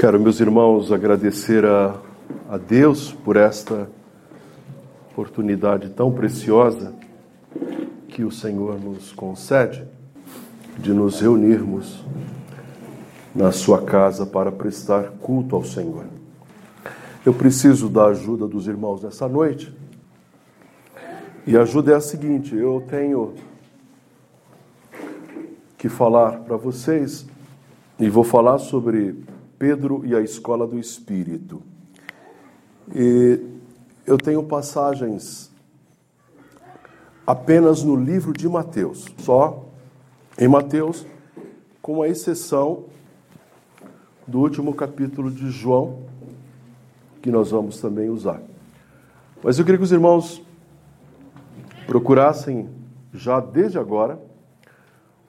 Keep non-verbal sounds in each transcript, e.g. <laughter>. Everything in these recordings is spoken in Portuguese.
Quero, meus irmãos, agradecer a, a Deus por esta oportunidade tão preciosa que o Senhor nos concede de nos reunirmos na sua casa para prestar culto ao Senhor. Eu preciso da ajuda dos irmãos nessa noite. E a ajuda é a seguinte: eu tenho que falar para vocês e vou falar sobre Pedro e a escola do Espírito. E eu tenho passagens apenas no livro de Mateus, só em Mateus, com a exceção do último capítulo de João, que nós vamos também usar. Mas eu queria que os irmãos procurassem já desde agora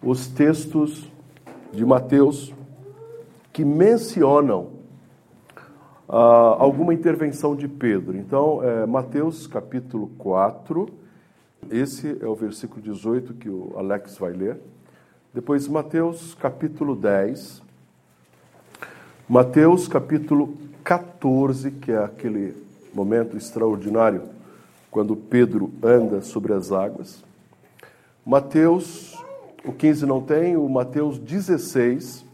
os textos de Mateus que mencionam ah, alguma intervenção de Pedro. Então, é, Mateus capítulo 4, esse é o versículo 18 que o Alex vai ler. Depois, Mateus capítulo 10, Mateus capítulo 14, que é aquele momento extraordinário quando Pedro anda sobre as águas. Mateus, o 15 não tem, o Mateus 16,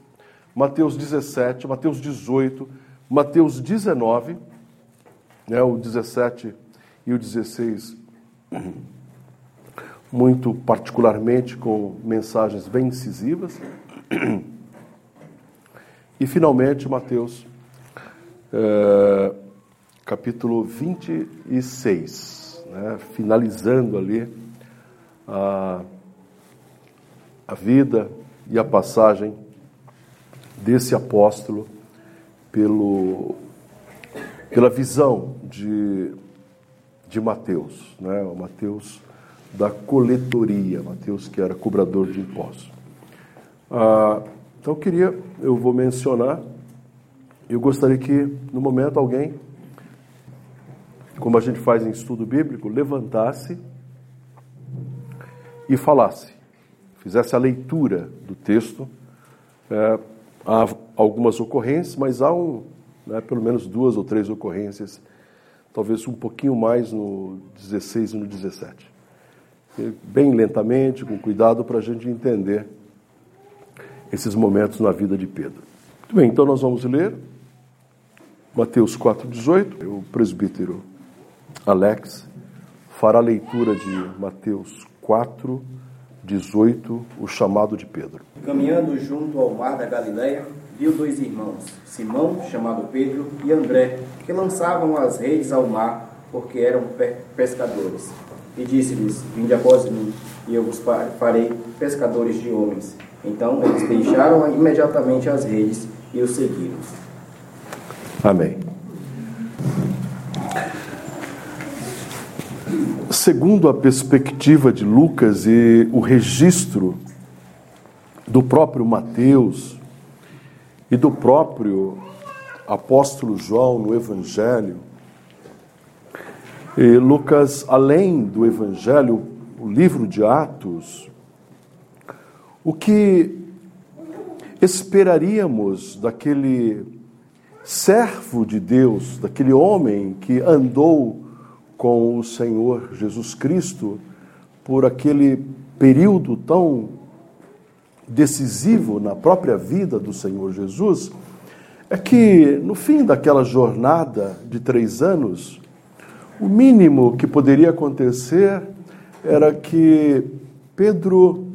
Mateus 17, Mateus 18, Mateus 19, né, o 17 e o 16, muito particularmente com mensagens bem incisivas. E finalmente, Mateus, é, capítulo 26, né, finalizando ali a, a vida e a passagem desse apóstolo pelo, pela visão de, de Mateus, né? o Mateus da coletoria, Mateus que era cobrador de impostos. Ah, então eu queria, eu vou mencionar, eu gostaria que no momento alguém, como a gente faz em estudo bíblico, levantasse e falasse, fizesse a leitura do texto, é, Há algumas ocorrências, mas há um, né, pelo menos duas ou três ocorrências, talvez um pouquinho mais no 16 e no 17. Bem lentamente, com cuidado, para a gente entender esses momentos na vida de Pedro. Muito bem, então nós vamos ler Mateus 4,18. O presbítero Alex fará a leitura de Mateus 4, 18, o chamado de Pedro. Caminhando junto ao mar da Galileia, viu dois irmãos, Simão, chamado Pedro, e André, que lançavam as redes ao mar, porque eram pescadores. E disse-lhes: Vinde após mim, e eu vos farei pescadores de homens. Então eles deixaram imediatamente as redes e o seguiram. Amém. Segundo a perspectiva de Lucas e o registro do próprio Mateus e do próprio apóstolo João no Evangelho, e Lucas, além do Evangelho, o livro de Atos, o que esperaríamos daquele servo de Deus, daquele homem que andou com o Senhor Jesus Cristo por aquele período tão decisivo na própria vida do Senhor Jesus, é que no fim daquela jornada de três anos, o mínimo que poderia acontecer era que Pedro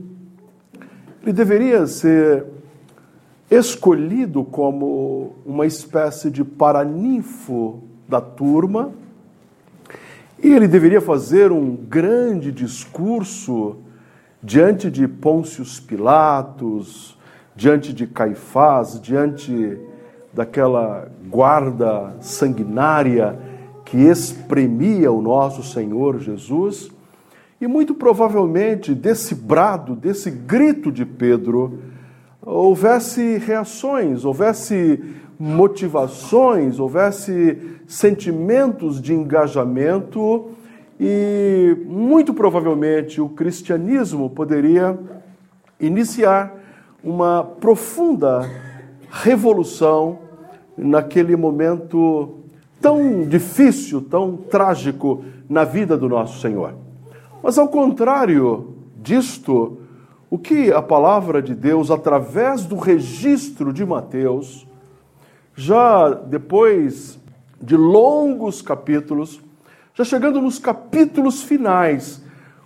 ele deveria ser escolhido como uma espécie de paraninfo da turma e ele deveria fazer um grande discurso diante de Pôncio Pilatos, diante de Caifás, diante daquela guarda sanguinária que espremia o nosso Senhor Jesus. E muito provavelmente desse brado, desse grito de Pedro, houvesse reações, houvesse motivações, houvesse sentimentos de engajamento e muito provavelmente o cristianismo poderia iniciar uma profunda revolução naquele momento tão difícil, tão trágico na vida do nosso Senhor. Mas ao contrário disto, o que a palavra de Deus, através do registro de Mateus, já depois de longos capítulos, já chegando nos capítulos finais,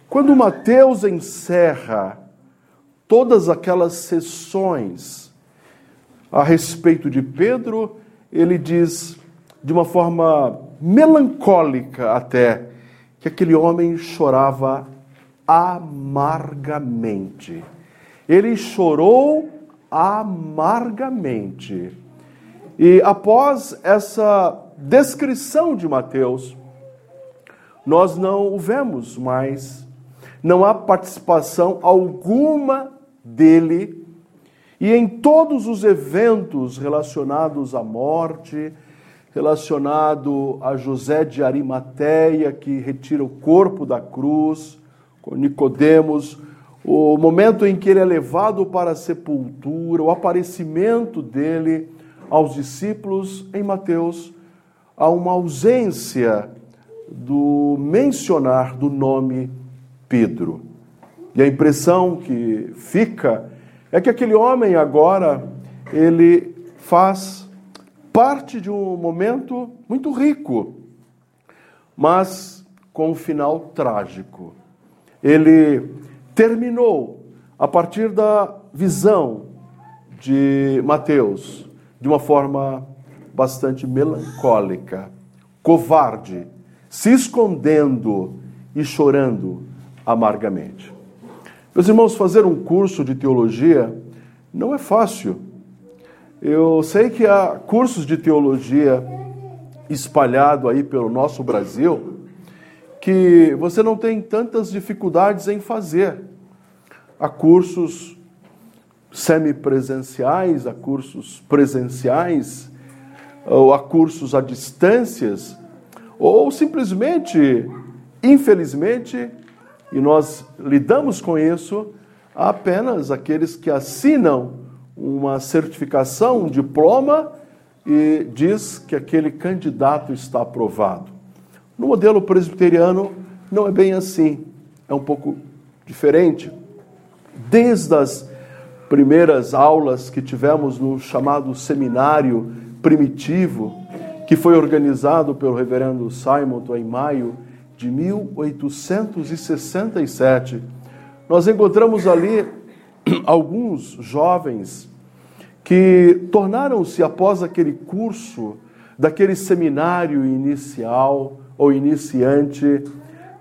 quando Mateus encerra todas aquelas sessões a respeito de Pedro, ele diz de uma forma melancólica até que aquele homem chorava amargamente. Ele chorou amargamente. E após essa descrição de Mateus, nós não o vemos mais. Não há participação alguma dele. E em todos os eventos relacionados à morte, relacionado a José de Arimateia, que retira o corpo da cruz, com Nicodemos, o momento em que ele é levado para a sepultura, o aparecimento dele aos discípulos em Mateus, há uma ausência do mencionar do nome Pedro. E a impressão que fica é que aquele homem agora ele faz parte de um momento muito rico, mas com um final trágico. Ele terminou a partir da visão de Mateus de uma forma bastante melancólica, covarde, se escondendo e chorando amargamente. Meus irmãos, fazer um curso de teologia não é fácil. Eu sei que há cursos de teologia espalhado aí pelo nosso Brasil que você não tem tantas dificuldades em fazer. Há cursos semipresenciais, há cursos presenciais, ou há cursos à distâncias, ou simplesmente, infelizmente, e nós lidamos com isso, apenas aqueles que assinam uma certificação, um diploma e diz que aquele candidato está aprovado. No modelo presbiteriano não é bem assim, é um pouco diferente. Desde as primeiras aulas que tivemos no chamado seminário primitivo, que foi organizado pelo reverendo Simon em maio de 1867, nós encontramos ali <clears throat> alguns jovens que tornaram-se, após aquele curso, daquele seminário inicial ou iniciante,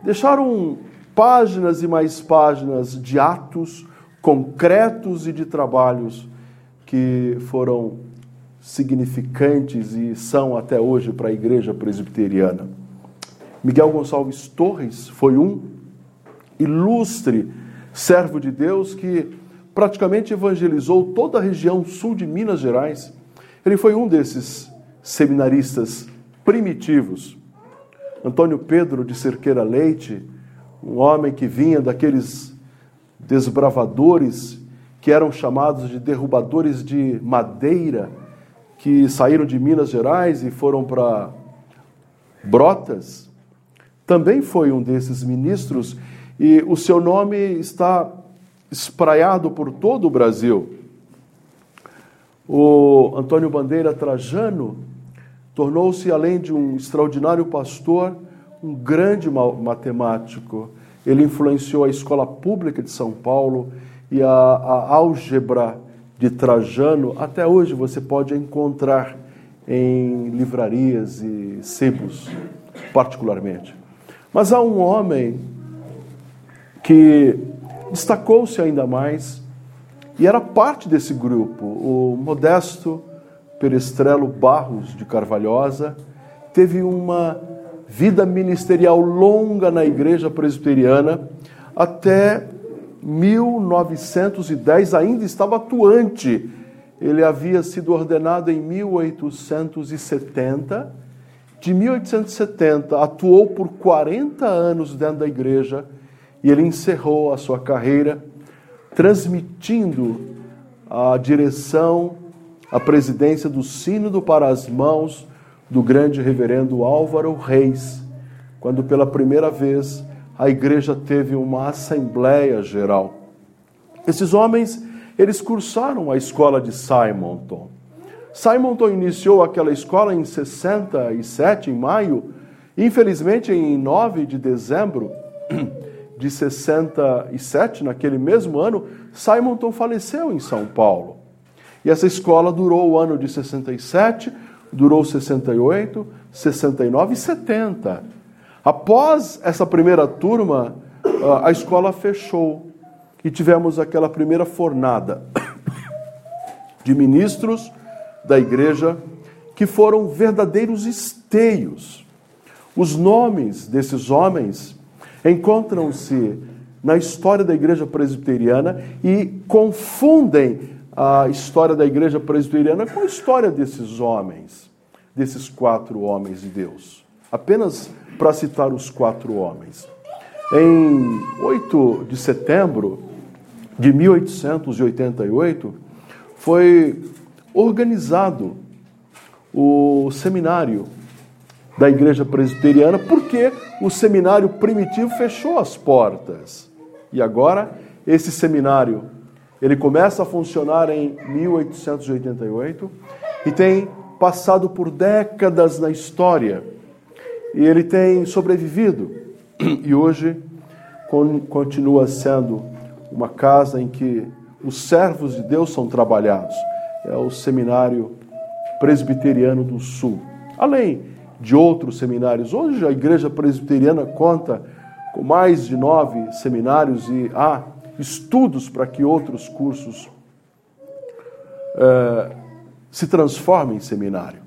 deixaram páginas e mais páginas de atos concretos e de trabalhos que foram significantes e são até hoje para a igreja presbiteriana. Miguel Gonçalves Torres foi um ilustre servo de Deus que praticamente evangelizou toda a região sul de Minas Gerais. Ele foi um desses seminaristas primitivos. Antônio Pedro de Cerqueira Leite, um homem que vinha daqueles desbravadores que eram chamados de derrubadores de madeira que saíram de Minas Gerais e foram para Brotas, também foi um desses ministros e o seu nome está espraiado por todo o Brasil. O Antônio Bandeira Trajano tornou-se, além de um extraordinário pastor, um grande matemático. Ele influenciou a escola pública de São Paulo e a, a álgebra de Trajano, até hoje você pode encontrar em livrarias e sebos, particularmente. Mas há um homem que destacou-se ainda mais e era parte desse grupo, o modesto Perestrelo Barros de Carvalhosa, teve uma vida ministerial longa na igreja presbiteriana até 1910 ainda estava atuante. Ele havia sido ordenado em 1870. De 1870 atuou por 40 anos dentro da igreja e ele encerrou a sua carreira transmitindo a direção, a presidência do Sínodo para as mãos do grande reverendo Álvaro Reis, quando pela primeira vez a igreja teve uma assembleia geral. Esses homens, eles cursaram a escola de Simonton. Simonton iniciou aquela escola em 67, em maio, infelizmente em 9 de dezembro <clears throat> de 67, naquele mesmo ano, Simonton faleceu em São Paulo. E essa escola durou o ano de 67, durou 68, 69 e 70. Após essa primeira turma, a escola fechou e tivemos aquela primeira fornada de ministros da igreja que foram verdadeiros esteios. Os nomes desses homens encontram-se na história da igreja presbiteriana e confundem a história da igreja presbiteriana com a história desses homens, desses quatro homens de Deus. Apenas para citar os quatro homens. Em 8 de setembro de 1888, foi organizado o seminário da igreja presbiteriana, porque o seminário primitivo fechou as portas. E agora esse seminário, ele começa a funcionar em 1888 e tem passado por décadas na história. E ele tem sobrevivido e hoje continua sendo uma casa em que os servos de Deus são trabalhados. É o Seminário Presbiteriano do Sul. Além de outros seminários. Hoje a igreja presbiteriana conta com mais de nove seminários e há estudos para que outros cursos é, se transformem em seminário.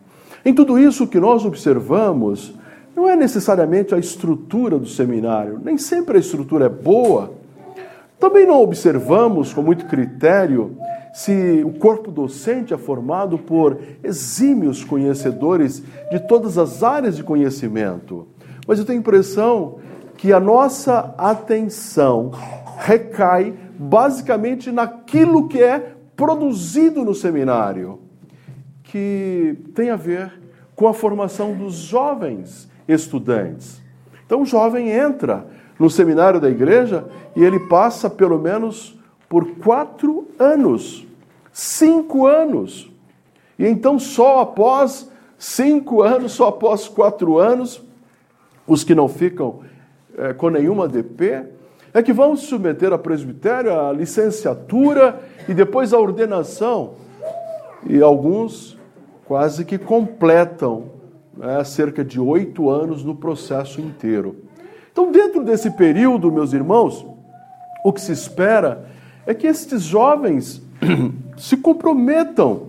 Em tudo isso que nós observamos, não é necessariamente a estrutura do seminário, nem sempre a estrutura é boa. Também não observamos com muito critério se o corpo docente é formado por exímios conhecedores de todas as áreas de conhecimento. Mas eu tenho a impressão que a nossa atenção recai basicamente naquilo que é produzido no seminário, que tem a ver com a formação dos jovens estudantes. Então, o jovem entra no seminário da igreja e ele passa pelo menos por quatro anos. Cinco anos. E então, só após cinco anos, só após quatro anos, os que não ficam é, com nenhuma DP, é que vão se submeter a presbitério, a licenciatura e depois a ordenação. E alguns quase que completam né, cerca de oito anos no processo inteiro. Então, dentro desse período, meus irmãos, o que se espera é que estes jovens <clears throat> se comprometam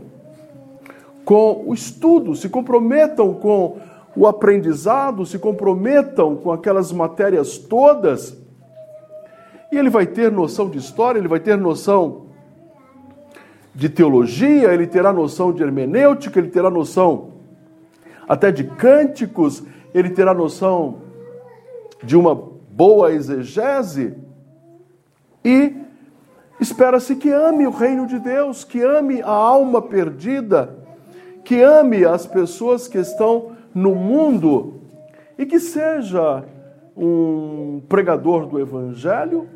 com o estudo, se comprometam com o aprendizado, se comprometam com aquelas matérias todas. E ele vai ter noção de história, ele vai ter noção de teologia, ele terá noção de hermenêutica, ele terá noção até de cânticos, ele terá noção de uma boa exegese e Espera-se que ame o reino de Deus, que ame a alma perdida, que ame as pessoas que estão no mundo e que seja um pregador do evangelho,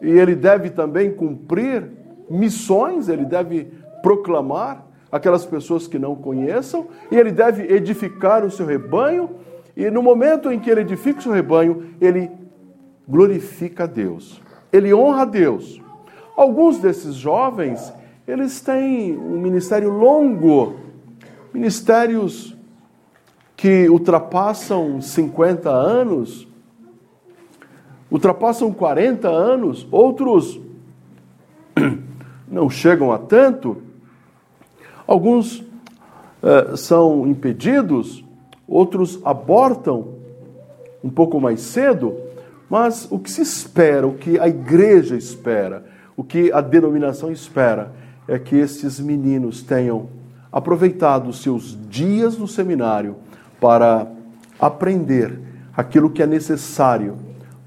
e ele deve também cumprir missões, ele deve proclamar aquelas pessoas que não conheçam, e ele deve edificar o seu rebanho, e no momento em que ele edifica o seu rebanho, ele glorifica a Deus, ele honra a Deus. Alguns desses jovens, eles têm um ministério longo, ministérios que ultrapassam 50 anos, ultrapassam 40 anos, outros não chegam a tanto. Alguns eh, são impedidos, outros abortam um pouco mais cedo, mas o que se espera, o que a igreja espera, o que a denominação espera é que esses meninos tenham aproveitado os seus dias no seminário para aprender aquilo que é necessário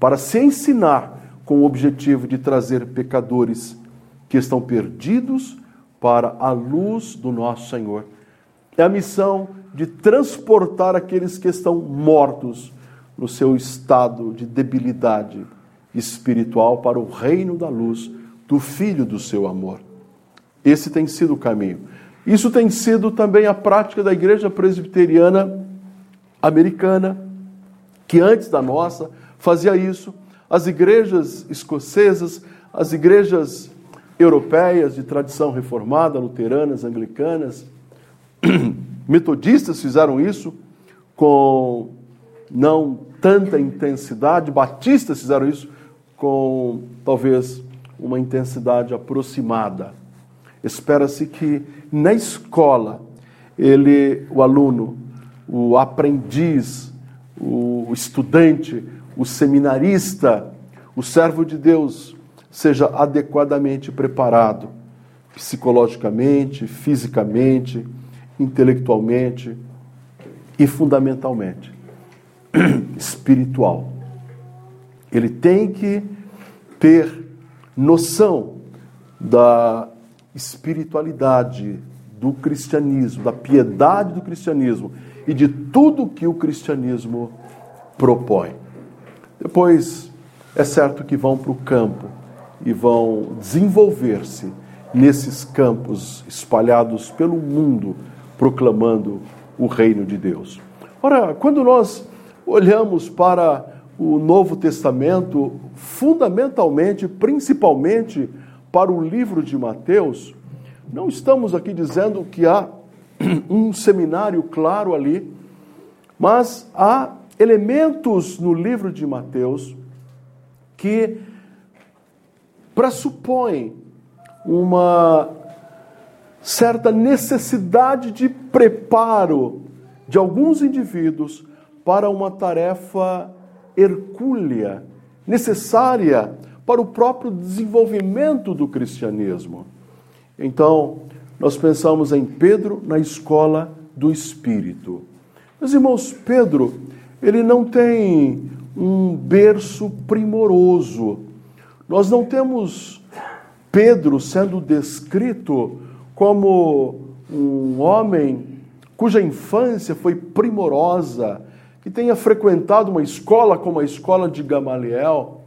para se ensinar com o objetivo de trazer pecadores que estão perdidos para a luz do nosso Senhor. É a missão de transportar aqueles que estão mortos no seu estado de debilidade espiritual para o reino da luz do Filho do seu amor. Esse tem sido o caminho. Isso tem sido também a prática da Igreja Presbiteriana Americana, que antes da nossa fazia isso. As igrejas escocesas, as igrejas europeias de tradição reformada, luteranas, anglicanas, <clears throat> metodistas fizeram isso com não tanta intensidade, batistas fizeram isso com talvez uma intensidade aproximada. Espera-se que na escola ele, o aluno, o aprendiz, o estudante, o seminarista, o servo de Deus seja adequadamente preparado psicologicamente, fisicamente, intelectualmente e fundamentalmente <clears throat> espiritual. Ele tem que ter noção da espiritualidade do cristianismo, da piedade do cristianismo e de tudo que o cristianismo propõe. Depois, é certo que vão para o campo e vão desenvolver-se nesses campos espalhados pelo mundo, proclamando o reino de Deus. Ora, quando nós olhamos para o Novo Testamento, fundamentalmente, principalmente para o livro de Mateus, não estamos aqui dizendo que há <clears throat> um seminário claro ali, mas há elementos no livro de Mateus que pressupõem uma certa necessidade de preparo de alguns indivíduos para uma tarefa hercúlea, necessária para o próprio desenvolvimento do cristianismo. Então, nós pensamos em Pedro na escola do Espírito. Meus irmãos, Pedro, ele não tem um berço primoroso. Nós não temos Pedro sendo descrito como um homem cuja infância foi primorosa, que tenha frequentado uma escola como a escola de Gamaliel,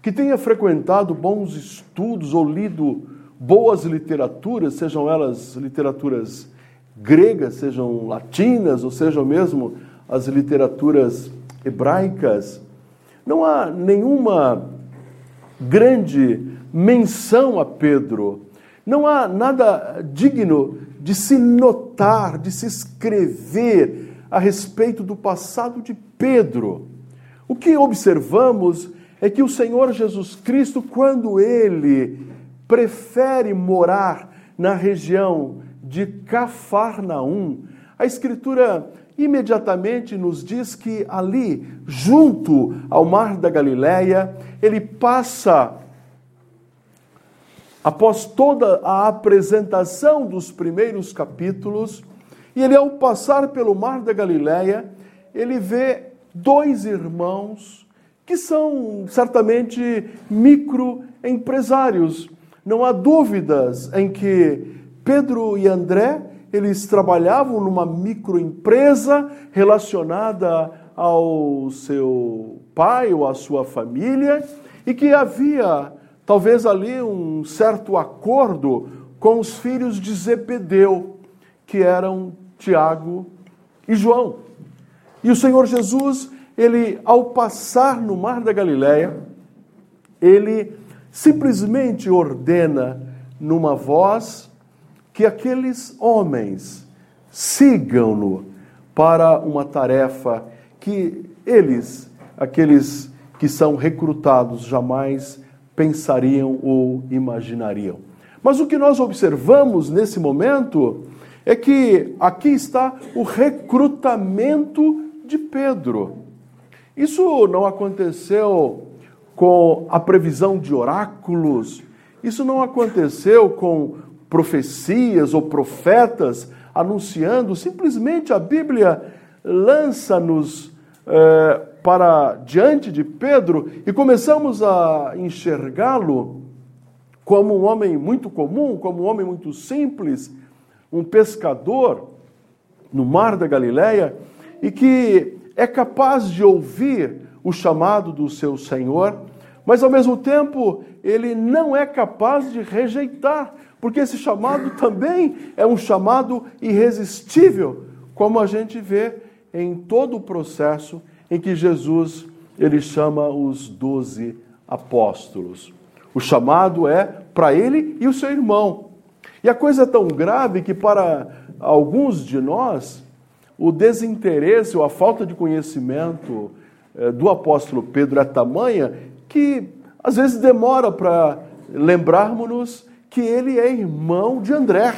que tenha frequentado bons estudos ou lido boas literaturas, sejam elas literaturas gregas, sejam latinas, ou sejam mesmo as literaturas hebraicas. Não há nenhuma grande menção a Pedro. Não há nada digno de se notar, de se escrever a respeito do passado de Pedro. O que observamos é que o Senhor Jesus Cristo, quando ele prefere morar na região de Cafarnaum, a Escritura imediatamente nos diz que ali, junto ao mar da Galileia, ele passa após toda a apresentação dos primeiros capítulos, e ele ao passar pelo mar da Galileia, ele vê dois irmãos que são certamente microempresários. Não há dúvidas em que Pedro e André, eles trabalhavam numa microempresa relacionada ao seu pai ou à sua família e que havia talvez ali um certo acordo com os filhos de Zebedeu, que eram Tiago e João. E o Senhor Jesus, ele ao passar no mar da Galileia, ele simplesmente ordena numa voz que aqueles homens sigam-no para uma tarefa que eles, aqueles que são recrutados, jamais pensariam ou imaginariam. Mas o que nós observamos nesse momento é que aqui está o recrutamento de Pedro. Isso não aconteceu com a previsão de oráculos, isso não aconteceu com profecias ou profetas anunciando, simplesmente a Bíblia lança-nos é, para diante de Pedro e começamos a enxergá-lo como um homem muito comum, como um homem muito simples, um pescador no mar da Galileia e que é capaz de ouvir o chamado do seu Senhor, mas ao mesmo tempo ele não é capaz de rejeitar, porque esse chamado também é um chamado irresistível, como a gente vê em todo o processo em que Jesus ele chama os doze apóstolos. O chamado é para ele e o seu irmão. E a coisa é tão grave que para alguns de nós o desinteresse ou a falta de conhecimento eh, do apóstolo Pedro é tamanha que às vezes demora para lembrarmos-nos que ele é irmão de André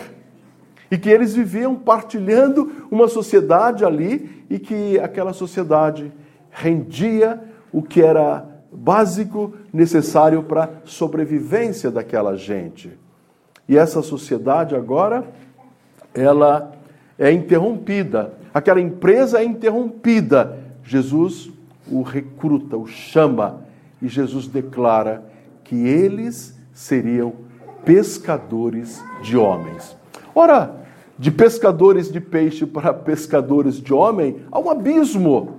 e que eles viviam partilhando uma sociedade ali e que aquela sociedade rendia o que era básico necessário para a sobrevivência daquela gente. E essa sociedade agora ela é interrompida. Aquela empresa é interrompida. Jesus o recruta, o chama e Jesus declara que eles seriam pescadores de homens. Ora, de pescadores de peixe para pescadores de homem, há um abismo.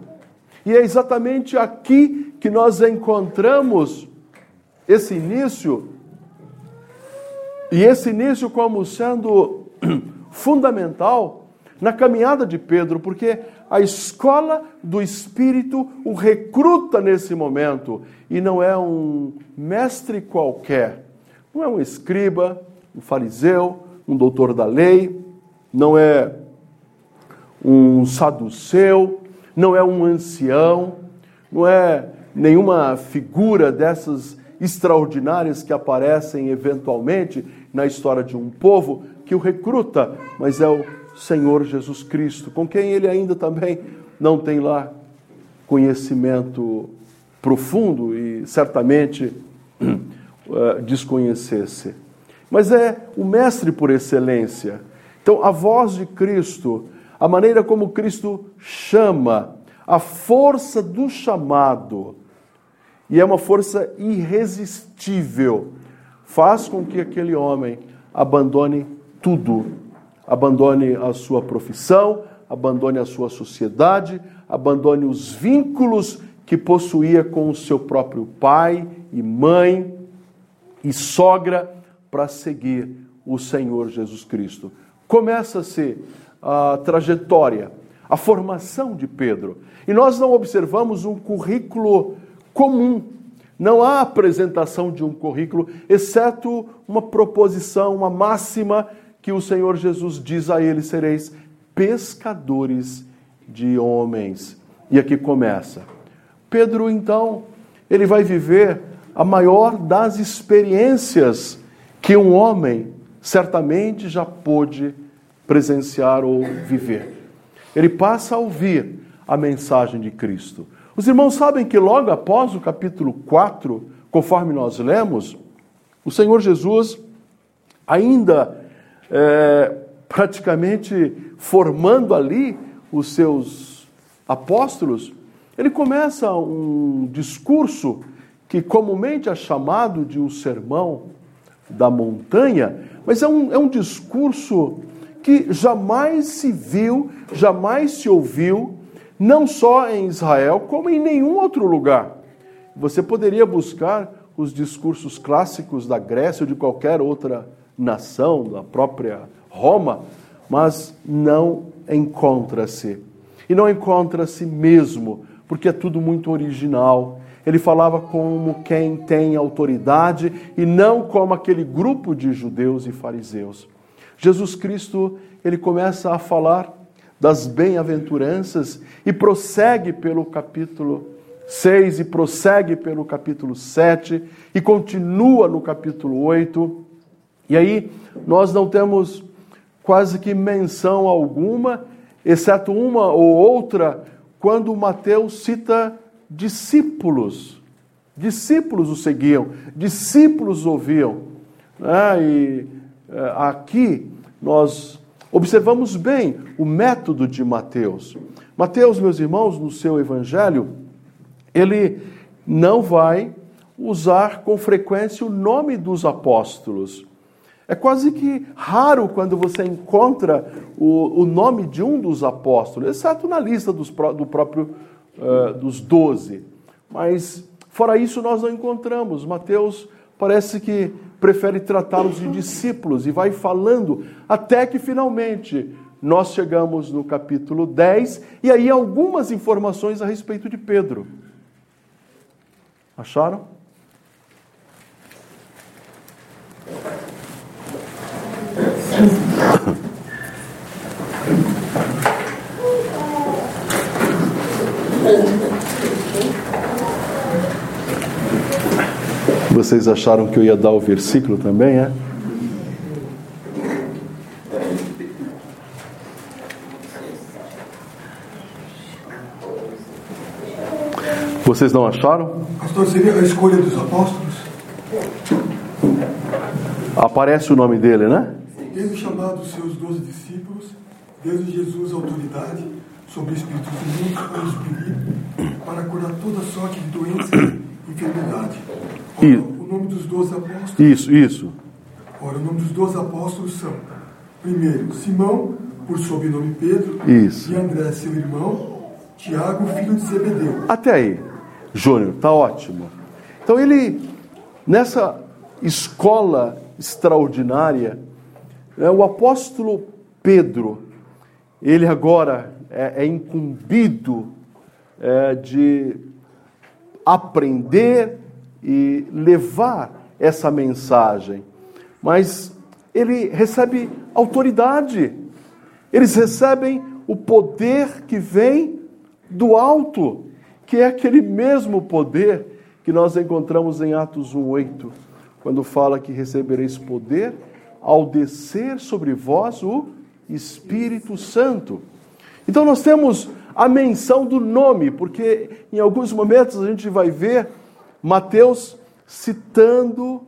E é exatamente aqui que nós encontramos esse início, e esse início como sendo <clears throat> fundamental na caminhada de Pedro, porque a escola do Espírito o recruta nesse momento e não é um mestre qualquer, não é um escriba, um fariseu, um doutor da lei, não é um saduceu, não é um ancião, não é nenhuma figura dessas extraordinárias que aparecem eventualmente na história de um povo que o recruta, mas é o Senhor Jesus Cristo, com quem ele ainda também não tem lá conhecimento profundo e certamente uh, desconhecesse. Mas é o mestre por excelência. Então, a voz de Cristo, a maneira como Cristo chama, a força do chamado, e é uma força irresistível, faz com que aquele homem abandone tudo abandone a sua profissão, abandone a sua sociedade, abandone os vínculos que possuía com o seu próprio pai e mãe e sogra para seguir o Senhor Jesus Cristo. Começa-se a trajetória, a formação de Pedro. E nós não observamos um currículo comum. Não há apresentação de um currículo, exceto uma proposição, uma máxima que o Senhor Jesus diz a eles: sereis pescadores de homens. E aqui começa. Pedro, então, ele vai viver a maior das experiências que um homem certamente já pôde presenciar ou viver. Ele passa a ouvir a mensagem de Cristo. Os irmãos sabem que logo após o capítulo 4, conforme nós lemos, o Senhor Jesus ainda é, praticamente formando ali os seus apóstolos, ele começa um discurso que comumente é chamado de o um sermão da montanha, mas é um, é um discurso que jamais se viu, jamais se ouviu, não só em Israel, como em nenhum outro lugar. Você poderia buscar os discursos clássicos da Grécia ou de qualquer outra nação, da própria Roma, mas não encontra-se. E não encontra-se mesmo, porque é tudo muito original. Ele falava como quem tem autoridade e não como aquele grupo de judeus e fariseus. Jesus Cristo, ele começa a falar das bem-aventuranças e prossegue pelo capítulo 6 e prossegue pelo capítulo 7 e continua no capítulo 8 e aí nós não temos quase que menção alguma, exceto uma ou outra, quando Mateus cita discípulos. Discípulos o seguiam, discípulos ouviam. Ah, e eh, aqui nós observamos bem o método de Mateus. Mateus, meus irmãos, no seu evangelho, ele não vai usar com frequência o nome dos apóstolos. É quase que raro quando você encontra o, o nome de um dos apóstolos, exceto na lista dos, do próprio uh, dos doze. Mas fora isso nós não encontramos. Mateus parece que prefere tratá-los de discípulos e vai falando até que finalmente nós chegamos no capítulo 10 e aí algumas informações a respeito de Pedro. Acharam? Vocês acharam que eu ia dar o versículo também, é? Vocês não acharam? Pastor, seria a escolha dos apóstolos? Aparece o nome dele, né? Tendo chamado seus doze discípulos, deu Jesus autoridade sobre espíritos imundos para curar toda sorte de doença e enfermidade. Ora, o nome dos doze apóstolos. Isso, isso. Ora, o nome dos doze apóstolos são: primeiro, Simão, por sobrenome Pedro, isso. e André, seu irmão, Tiago, filho de Zebedeu. Até aí, Júnior, tá ótimo. Então ele, nessa escola extraordinária, é, o apóstolo Pedro, ele agora é, é incumbido é, de aprender e levar essa mensagem, mas ele recebe autoridade, eles recebem o poder que vem do alto, que é aquele mesmo poder que nós encontramos em Atos 1:8, quando fala que recebereis poder ao descer sobre vós o Espírito Santo. Então nós temos a menção do nome, porque em alguns momentos a gente vai ver Mateus citando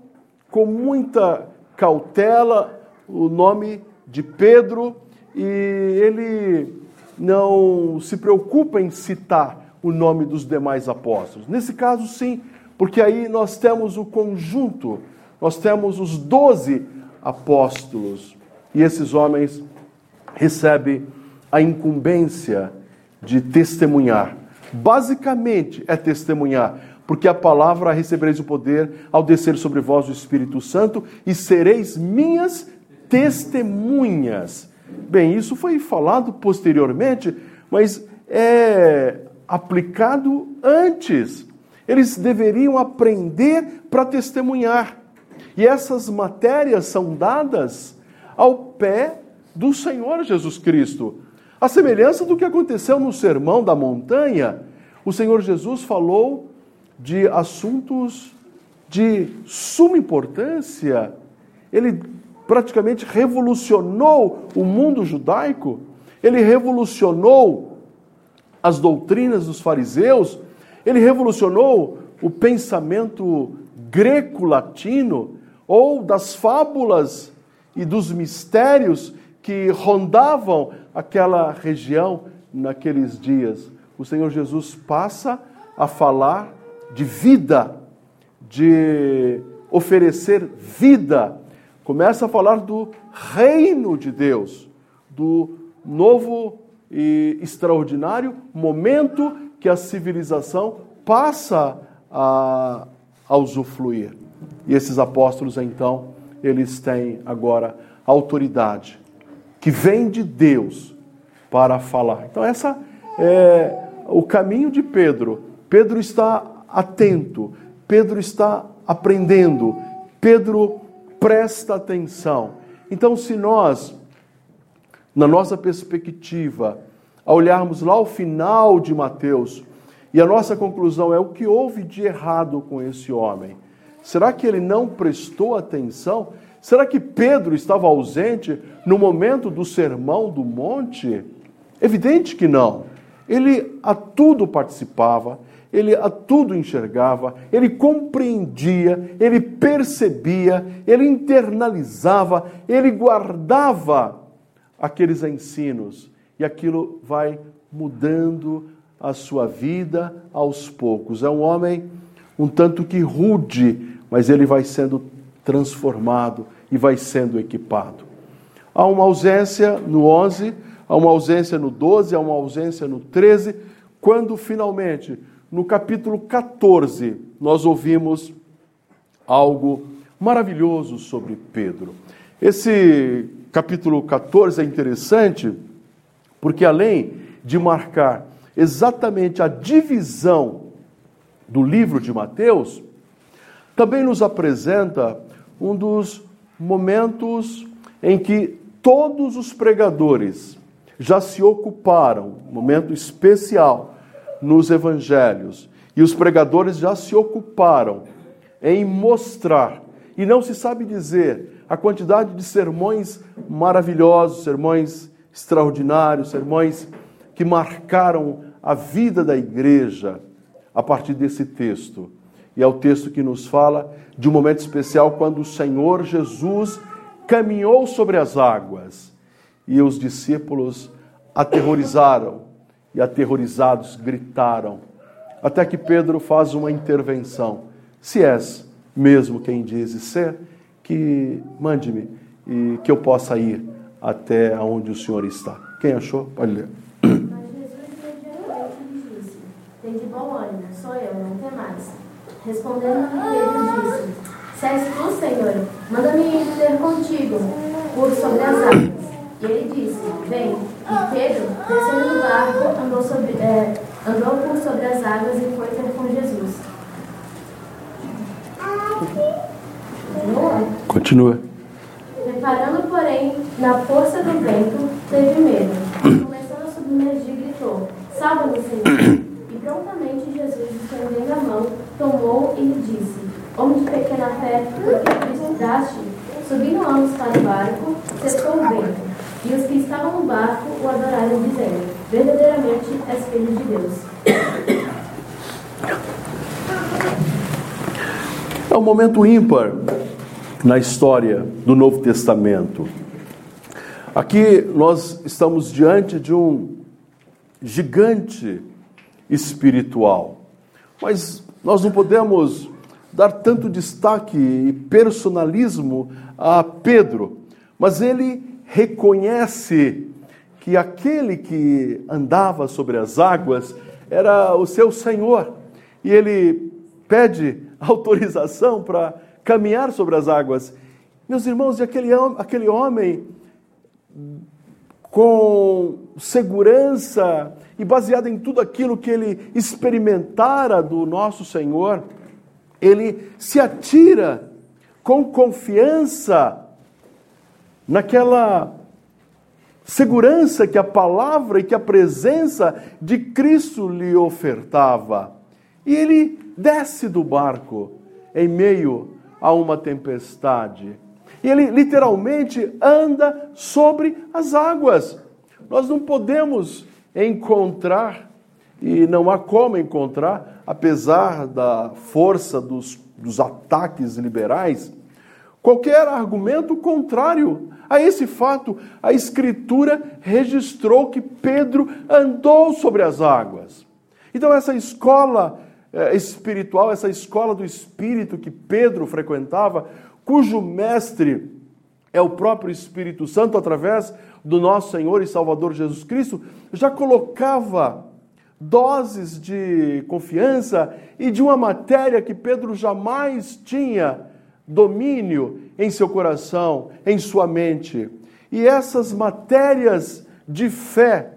com muita cautela o nome de Pedro e ele não se preocupa em citar o nome dos demais apóstolos. Nesse caso, sim, porque aí nós temos o conjunto, nós temos os doze apóstolos. E esses homens recebem a incumbência de testemunhar. Basicamente é testemunhar, porque a palavra recebereis o poder ao descer sobre vós o Espírito Santo e sereis minhas testemunhas. Bem, isso foi falado posteriormente, mas é aplicado antes. Eles deveriam aprender para testemunhar. E essas matérias são dadas ao pé do Senhor Jesus Cristo. A semelhança do que aconteceu no Sermão da Montanha, o Senhor Jesus falou de assuntos de suma importância. Ele praticamente revolucionou o mundo judaico, ele revolucionou as doutrinas dos fariseus, ele revolucionou o pensamento greco-latino, ou das fábulas e dos mistérios que rondavam aquela região naqueles dias. O Senhor Jesus passa a falar de vida, de oferecer vida. Começa a falar do reino de Deus, do novo e extraordinário momento que a civilização passa a, a usufruir. E esses apóstolos, então, eles têm agora autoridade que vem de Deus para falar. Então, essa é o caminho de Pedro. Pedro está atento, Pedro está aprendendo, Pedro presta atenção. Então, se nós, na nossa perspectiva, ao olharmos lá o final de Mateus, e a nossa conclusão é o que houve de errado com esse homem? Será que ele não prestou atenção? Será que Pedro estava ausente no momento do sermão do monte? Evidente que não. Ele a tudo participava, ele a tudo enxergava, ele compreendia, ele percebia, ele internalizava, ele guardava aqueles ensinos e aquilo vai mudando a sua vida aos poucos. É um homem um tanto que rude, mas ele vai sendo transformado e vai sendo equipado. Há uma ausência no 11, há uma ausência no 12, há uma ausência no 13, quando finalmente, no capítulo 14, nós ouvimos algo maravilhoso sobre Pedro. Esse capítulo 14 é interessante porque, além de marcar exatamente a divisão do livro de Mateus, também nos apresenta um dos momentos em que todos os pregadores já se ocuparam, momento especial nos evangelhos, e os pregadores já se ocuparam em mostrar, e não se sabe dizer a quantidade de sermões maravilhosos, sermões extraordinários, sermões que marcaram a vida da igreja a partir desse texto. E é o texto que nos fala de um momento especial quando o Senhor Jesus caminhou sobre as águas e os discípulos aterrorizaram e aterrorizados gritaram. Até que Pedro faz uma intervenção. Se és mesmo quem dizes ser, que mande-me e que eu possa ir até onde o Senhor está. Quem achou? Pode ler. Mas Jesus imediatamente lhe disse: Tem de bom ânimo, sou eu, não tem mais. Respondendo-lhe Pedro disse: Se és tu, Senhor, manda-me ir ter contigo por sobre as águas. E ele disse: Vem. E Pedro, descendo do barco, andou, sobre, é, andou por sobre as águas e foi ter com Jesus. Continua? Continua. Reparando, porém, na força do vento, teve medo. <clears throat> Começando a submergir, gritou: Salva-me, Senhor. Prontamente Jesus, estendendo a mão, tomou e lhe disse: Homem de pequena fé, por que duvidaste? Subindo ambos para o barco, cessou o vento. E os que estavam no barco o adoraram, dizendo: Verdadeiramente és filho de Deus. É um momento ímpar na história do Novo Testamento. Aqui nós estamos diante de um gigante espiritual, mas nós não podemos dar tanto destaque e personalismo a Pedro, mas ele reconhece que aquele que andava sobre as águas era o seu Senhor e ele pede <laughs> autorização para caminhar sobre as águas. Meus irmãos, e aquele, aquele homem, com segurança e baseado em tudo aquilo que ele experimentara do nosso Senhor, ele se atira com confiança naquela segurança que a palavra e que a presença de Cristo lhe ofertava. E ele desce do barco em meio a uma tempestade. E ele literalmente anda sobre as águas. Nós não podemos encontrar, e não há como encontrar, apesar da força dos, dos ataques liberais, qualquer argumento contrário a esse fato. A Escritura registrou que Pedro andou sobre as águas. Então, essa escola é, espiritual, essa escola do espírito que Pedro frequentava, cujo mestre é o próprio Espírito Santo através do nosso Senhor e Salvador Jesus Cristo, já colocava doses de confiança e de uma matéria que Pedro jamais tinha domínio em seu coração, em sua mente. E essas matérias de fé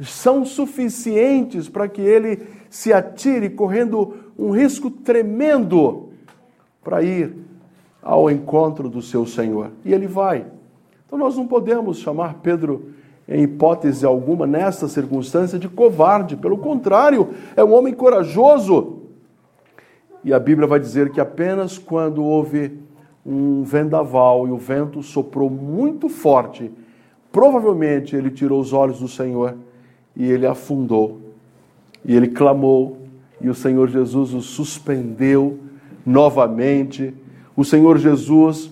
são suficientes para que ele se atire correndo um risco tremendo para ir ao encontro do seu Senhor. E ele vai. Então nós não podemos chamar Pedro, em hipótese alguma, nessa circunstância, de covarde. Pelo contrário, é um homem corajoso. E a Bíblia vai dizer que apenas quando houve um vendaval e o vento soprou muito forte, provavelmente ele tirou os olhos do Senhor e ele afundou. E ele clamou, e o Senhor Jesus o suspendeu novamente. O Senhor Jesus,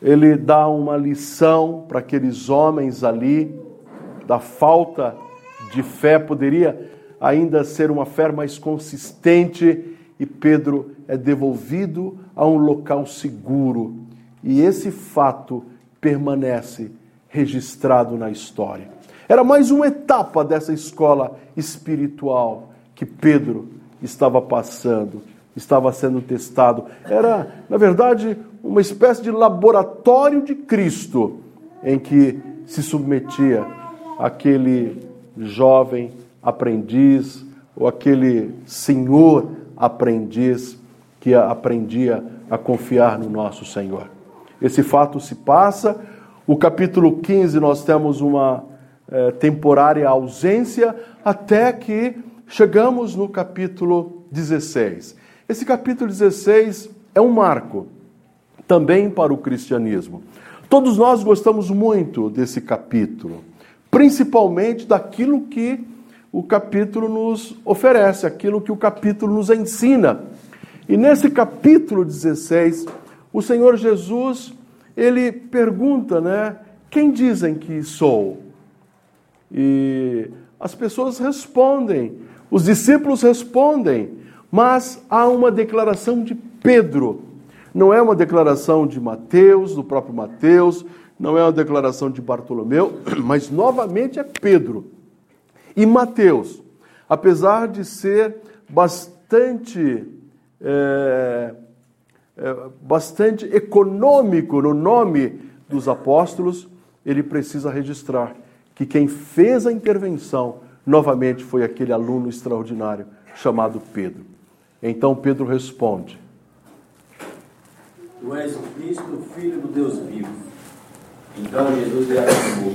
ele dá uma lição para aqueles homens ali, da falta de fé, poderia ainda ser uma fé mais consistente, e Pedro é devolvido a um local seguro. E esse fato permanece registrado na história. Era mais uma etapa dessa escola espiritual que Pedro estava passando, estava sendo testado. Era, na verdade, uma espécie de laboratório de Cristo em que se submetia aquele jovem aprendiz ou aquele senhor aprendiz que aprendia a confiar no nosso Senhor. Esse fato se passa. O capítulo 15 nós temos uma é, temporária ausência até que chegamos no capítulo 16. Esse capítulo 16 é um marco também para o cristianismo. Todos nós gostamos muito desse capítulo, principalmente daquilo que o capítulo nos oferece, aquilo que o capítulo nos ensina. E nesse capítulo 16, o Senhor Jesus, ele pergunta, né, quem dizem que sou? E as pessoas respondem, os discípulos respondem, mas há uma declaração de Pedro. Não é uma declaração de Mateus, do próprio Mateus, não é uma declaração de Bartolomeu, <clears throat> mas novamente é Pedro. E Mateus, apesar de ser bastante, é, é, bastante econômico no nome dos apóstolos, ele precisa registrar que quem fez a intervenção novamente foi aquele aluno extraordinário chamado Pedro. Então Pedro responde: Tu és o Cristo, filho do Deus vivo. Então Jesus lhe afirmou: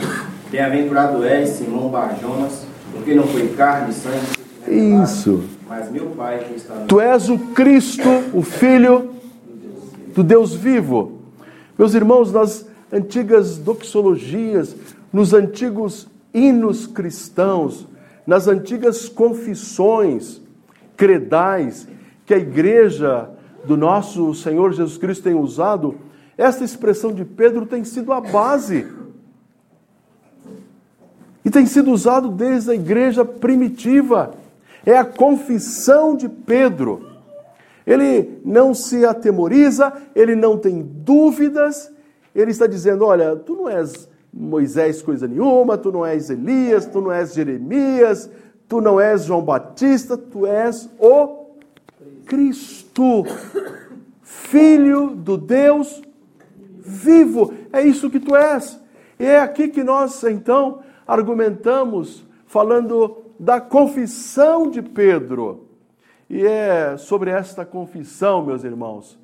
Bem-aventurado és, Simão Barjonas, porque não foi carne e sangue. Isso. Mas meu Pai que está no Tu és o Cristo, o Filho do Deus vivo. Meus irmãos, nas antigas doxologias, nos antigos hinos cristãos, nas antigas confissões credais que a igreja do nosso Senhor Jesus Cristo tem usado, esta expressão de Pedro tem sido a base e tem sido usado desde a igreja primitiva. É a confissão de Pedro. Ele não se atemoriza, ele não tem dúvidas, ele está dizendo: Olha, tu não és Moisés coisa nenhuma, tu não és Elias, tu não és Jeremias, tu não és João Batista, tu és o Cristo, Filho do Deus vivo. É isso que tu és. E é aqui que nós, então, argumentamos falando da confissão de Pedro. E é sobre esta confissão, meus irmãos,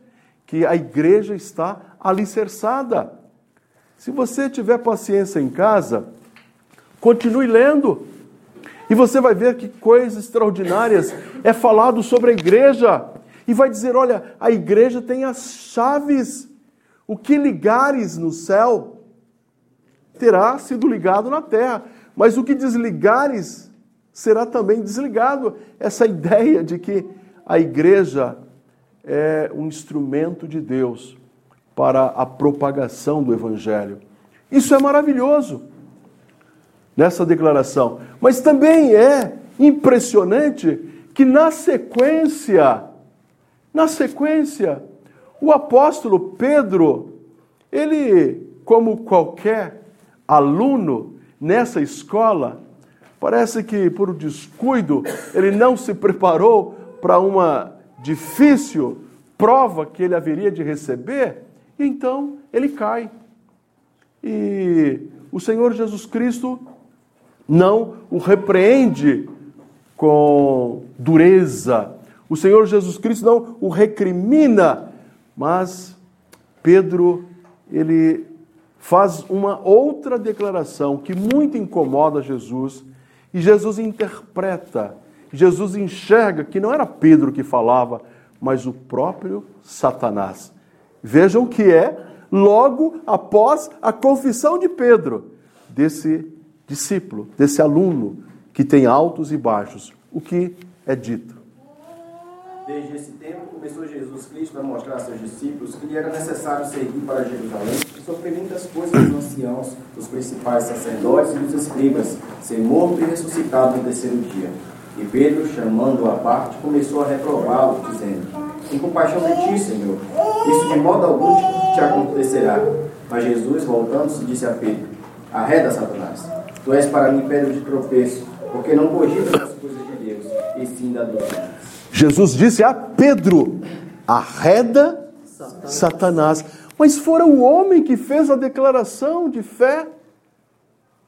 que a igreja está alicerçada. Se você tiver paciência em casa, continue lendo. E você vai ver que coisas extraordinárias é falado sobre a igreja. E vai dizer: olha, a igreja tem as chaves. O que ligares no céu, terá sido ligado na terra, mas o que desligares será também desligado. Essa ideia de que a igreja é um instrumento de Deus para a propagação do evangelho. Isso é maravilhoso nessa declaração, mas também é impressionante que na sequência, na sequência, o apóstolo Pedro, ele, como qualquer aluno nessa escola, parece que por descuido ele não se preparou para uma difícil prova que ele haveria de receber, então ele cai. E o Senhor Jesus Cristo não o repreende com dureza. O Senhor Jesus Cristo não o recrimina, mas Pedro ele faz uma outra declaração que muito incomoda Jesus, e Jesus interpreta, Jesus enxerga que não era Pedro que falava, mas o próprio Satanás. Vejam que é logo após a confissão de Pedro, desse discípulo, desse aluno que tem altos e baixos, o que é dito. Desde esse tempo começou Jesus Cristo a mostrar a seus discípulos que lhe era necessário seguir para Jerusalém e sofrer muitas coisas dos anciãos, dos principais sacerdotes e dos escribas, ser morto e ressuscitado no terceiro dia. E Pedro, chamando-o à parte, começou a reprová-lo, dizendo: Em compaixão de ti, Senhor, isso de modo algum te acontecerá. Mas Jesus, voltando-se, disse a Pedro: Arreda, Satanás, tu és para mim pedra de tropeço, porque não cogitas as coisas de Deus, e sim da doutrina. Jesus disse a Pedro: Arreda, Satanás. Satanás. Mas fora o homem que fez a declaração de fé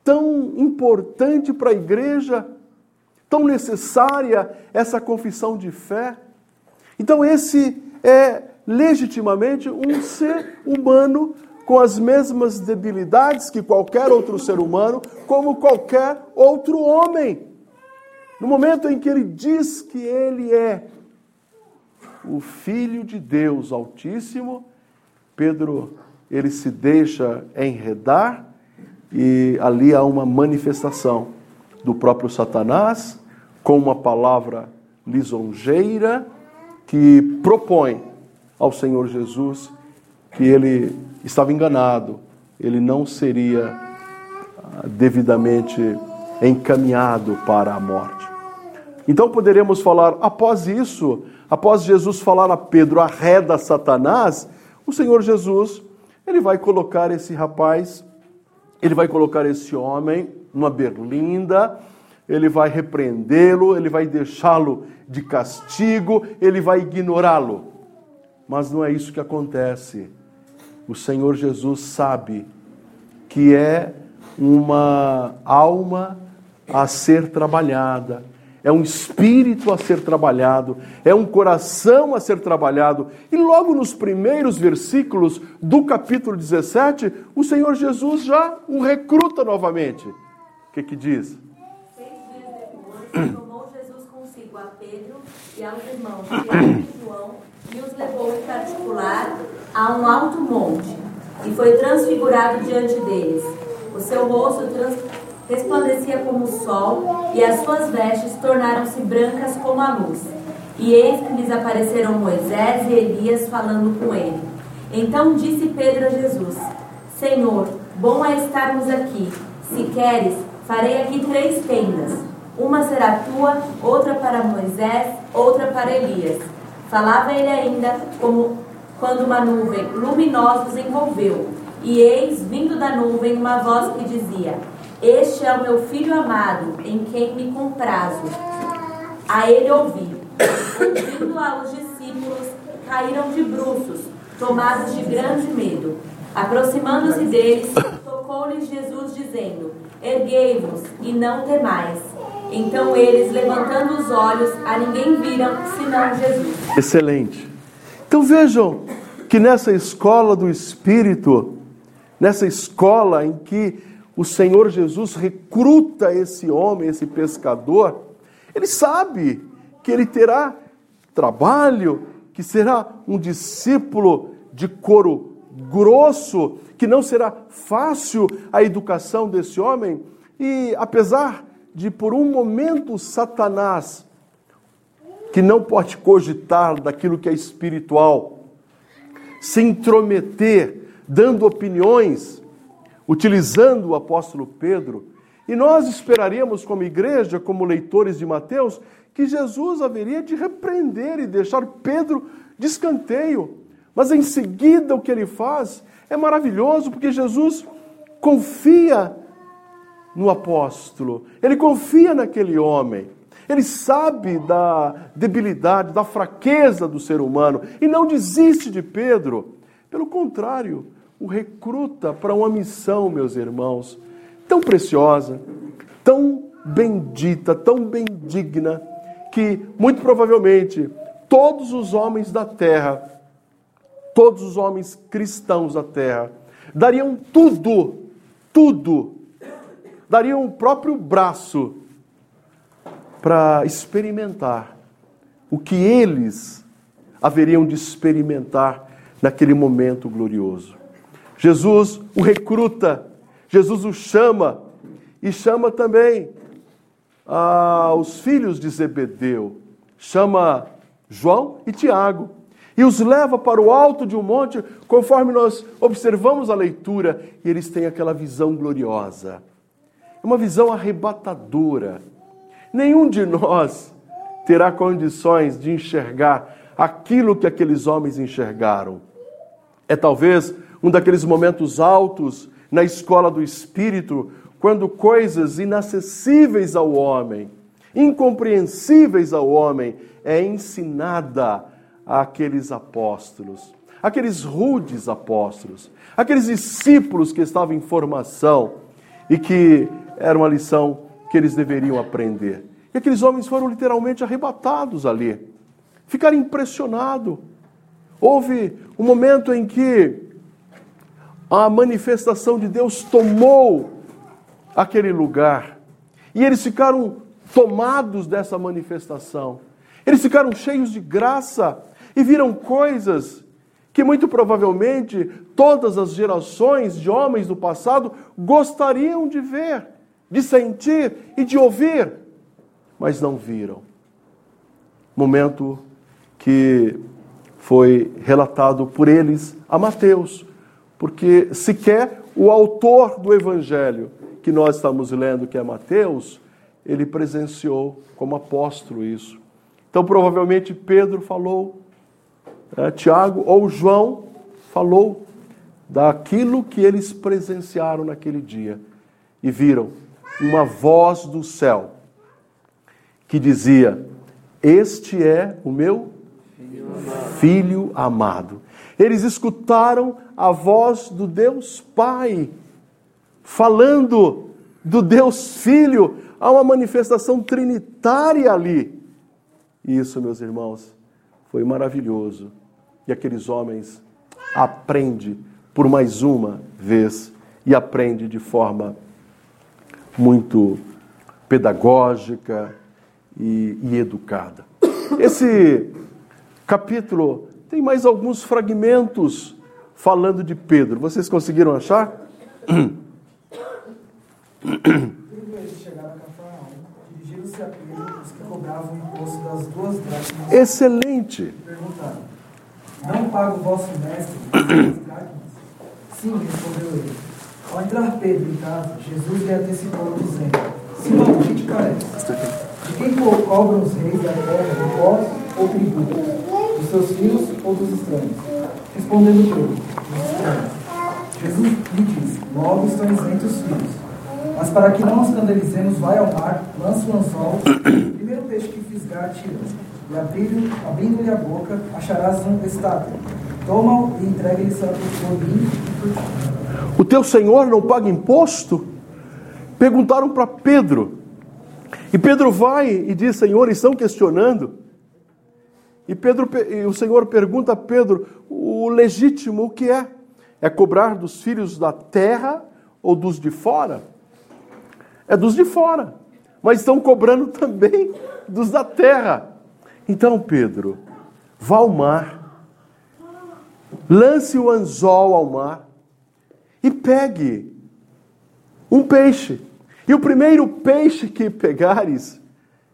tão importante para a igreja, tão necessária essa confissão de fé. Então, esse é legitimamente um ser humano com as mesmas debilidades que qualquer outro ser humano, como qualquer outro homem. No momento em que ele diz que ele é o Filho de Deus Altíssimo, Pedro ele se deixa enredar e ali há uma manifestação do próprio Satanás com uma palavra lisonjeira que propõe ao Senhor Jesus que ele estava enganado, ele não seria ah, devidamente encaminhado para a morte. Então poderemos falar, após isso, após Jesus falar a Pedro, arreda Satanás, o Senhor Jesus, ele vai colocar esse rapaz, ele vai colocar esse homem numa berlinda, ele vai repreendê-lo, ele vai deixá-lo de castigo, ele vai ignorá-lo. Mas não é isso que acontece. O Senhor Jesus sabe que é uma alma a ser trabalhada, é um espírito a ser trabalhado, é um coração a ser trabalhado. E logo nos primeiros versículos do capítulo 17, o Senhor Jesus já o recruta novamente. O que, que diz? <coughs> tomou Jesus consigo a Pedro e aos irmãos <coughs> e os levou em particular a um alto monte e foi transfigurado diante deles. O seu rosto trans resplandecia como o sol e as suas vestes tornaram-se brancas como a luz. E eis que lhes apareceram Moisés e Elias falando com ele. Então disse Pedro a Jesus: Senhor, bom é estarmos aqui. Se queres, farei aqui três tendas uma será tua, outra para Moisés, outra para Elias. Falava ele ainda como quando uma nuvem luminosa os envolveu. E eis, vindo da nuvem, uma voz que dizia: Este é o meu filho amado, em quem me comprazo. A ele ouvi. Ouvindo-a, os discípulos caíram de bruços, tomados de grande medo. Aproximando-se deles, tocou-lhes Jesus, dizendo: Erguei-vos e não temais. Então eles, levantando os olhos, a ninguém viram senão Jesus. Excelente. Então vejam que nessa escola do Espírito, nessa escola em que o Senhor Jesus recruta esse homem, esse pescador, ele sabe que ele terá trabalho, que será um discípulo de couro grosso, que não será fácil a educação desse homem, e apesar de por um momento Satanás, que não pode cogitar daquilo que é espiritual, se intrometer, dando opiniões, utilizando o apóstolo Pedro, e nós esperaríamos, como igreja, como leitores de Mateus, que Jesus haveria de repreender e deixar Pedro de escanteio. Mas em seguida o que ele faz é maravilhoso, porque Jesus confia no apóstolo, ele confia naquele homem, ele sabe da debilidade, da fraqueza do ser humano e não desiste de Pedro. Pelo contrário, o recruta para uma missão, meus irmãos, tão preciosa, tão bendita, tão bendigna, que muito provavelmente todos os homens da terra, todos os homens cristãos da terra, dariam tudo, tudo dariam o próprio braço para experimentar o que eles haveriam de experimentar naquele momento glorioso. Jesus o recruta, Jesus o chama e chama também ah, os filhos de Zebedeu, chama João e Tiago e os leva para o alto de um monte, conforme nós observamos a leitura, e eles têm aquela visão gloriosa uma visão arrebatadora. nenhum de nós terá condições de enxergar aquilo que aqueles homens enxergaram. É talvez um daqueles momentos altos na escola do espírito, quando coisas inacessíveis ao homem, incompreensíveis ao homem, é ensinada àqueles apóstolos, aqueles rudes apóstolos, aqueles discípulos que estavam em formação e que era uma lição que eles deveriam aprender. E aqueles homens foram literalmente arrebatados ali, ficaram impressionados. Houve um momento em que a manifestação de Deus tomou aquele lugar e eles ficaram tomados dessa manifestação. Eles ficaram cheios de graça e viram coisas que muito provavelmente todas as gerações de homens do passado gostariam de ver, de sentir e de ouvir, mas não viram. Momento que foi relatado por eles a Mateus, porque sequer o autor do evangelho que nós estamos lendo, que é Mateus, ele presenciou como apóstolo isso. Então, provavelmente Pedro falou é, Tiago ou João falou daquilo que eles presenciaram naquele dia e viram uma voz do céu que dizia: Este é o meu filho amado. Eles escutaram a voz do Deus Pai falando do Deus Filho. Há uma manifestação trinitária ali. E isso, meus irmãos, foi maravilhoso. E aqueles homens aprendem por mais uma vez e aprende de forma muito pedagógica e, e educada. Esse capítulo tem mais alguns fragmentos falando de Pedro. Vocês conseguiram achar? Excelente. Perguntaram: Não paga o vosso mestre? <coughs> Sim, respondeu ele. Ao entrar Pedro em casa, Jesus lhe antecipou, dizendo: Simão, que te parece? De quem cobram os reis da terra, impostos ou tributos? Dos seus filhos ou dos estranhos? Respondendo Pedro: Dos estranhos. Jesus lhe disse: Logo estão isentos os filhos. Mas para que não escandalizemos, vai ao mar, lança o anzol, <coughs> o primeiro peixe que fisgar, tira. E abrindo-lhe a boca, acharás um estátua. Toma-o e entrega-lhe por mim e por ti. O teu senhor não paga imposto? Perguntaram para Pedro. E Pedro vai e diz: Senhor, estão questionando. E, Pedro, e o Senhor pergunta a Pedro: o legítimo o que é? É cobrar dos filhos da terra ou dos de fora? é dos de fora, mas estão cobrando também dos da terra. Então, Pedro, vá ao mar, lance o anzol ao mar e pegue um peixe. E o primeiro peixe que pegares,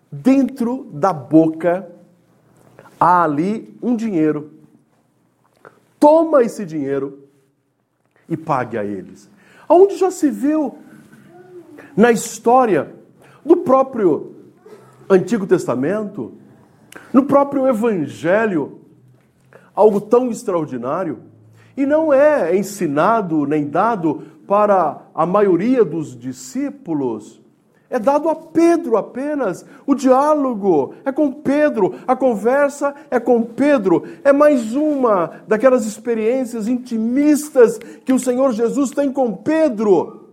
dentro da boca, há ali um dinheiro. Toma esse dinheiro e pague a eles. Aonde já se viu na história do próprio Antigo Testamento, no próprio Evangelho, algo tão extraordinário, e não é ensinado nem dado para a maioria dos discípulos. É dado a Pedro apenas. O diálogo é com Pedro, a conversa é com Pedro. É mais uma daquelas experiências intimistas que o Senhor Jesus tem com Pedro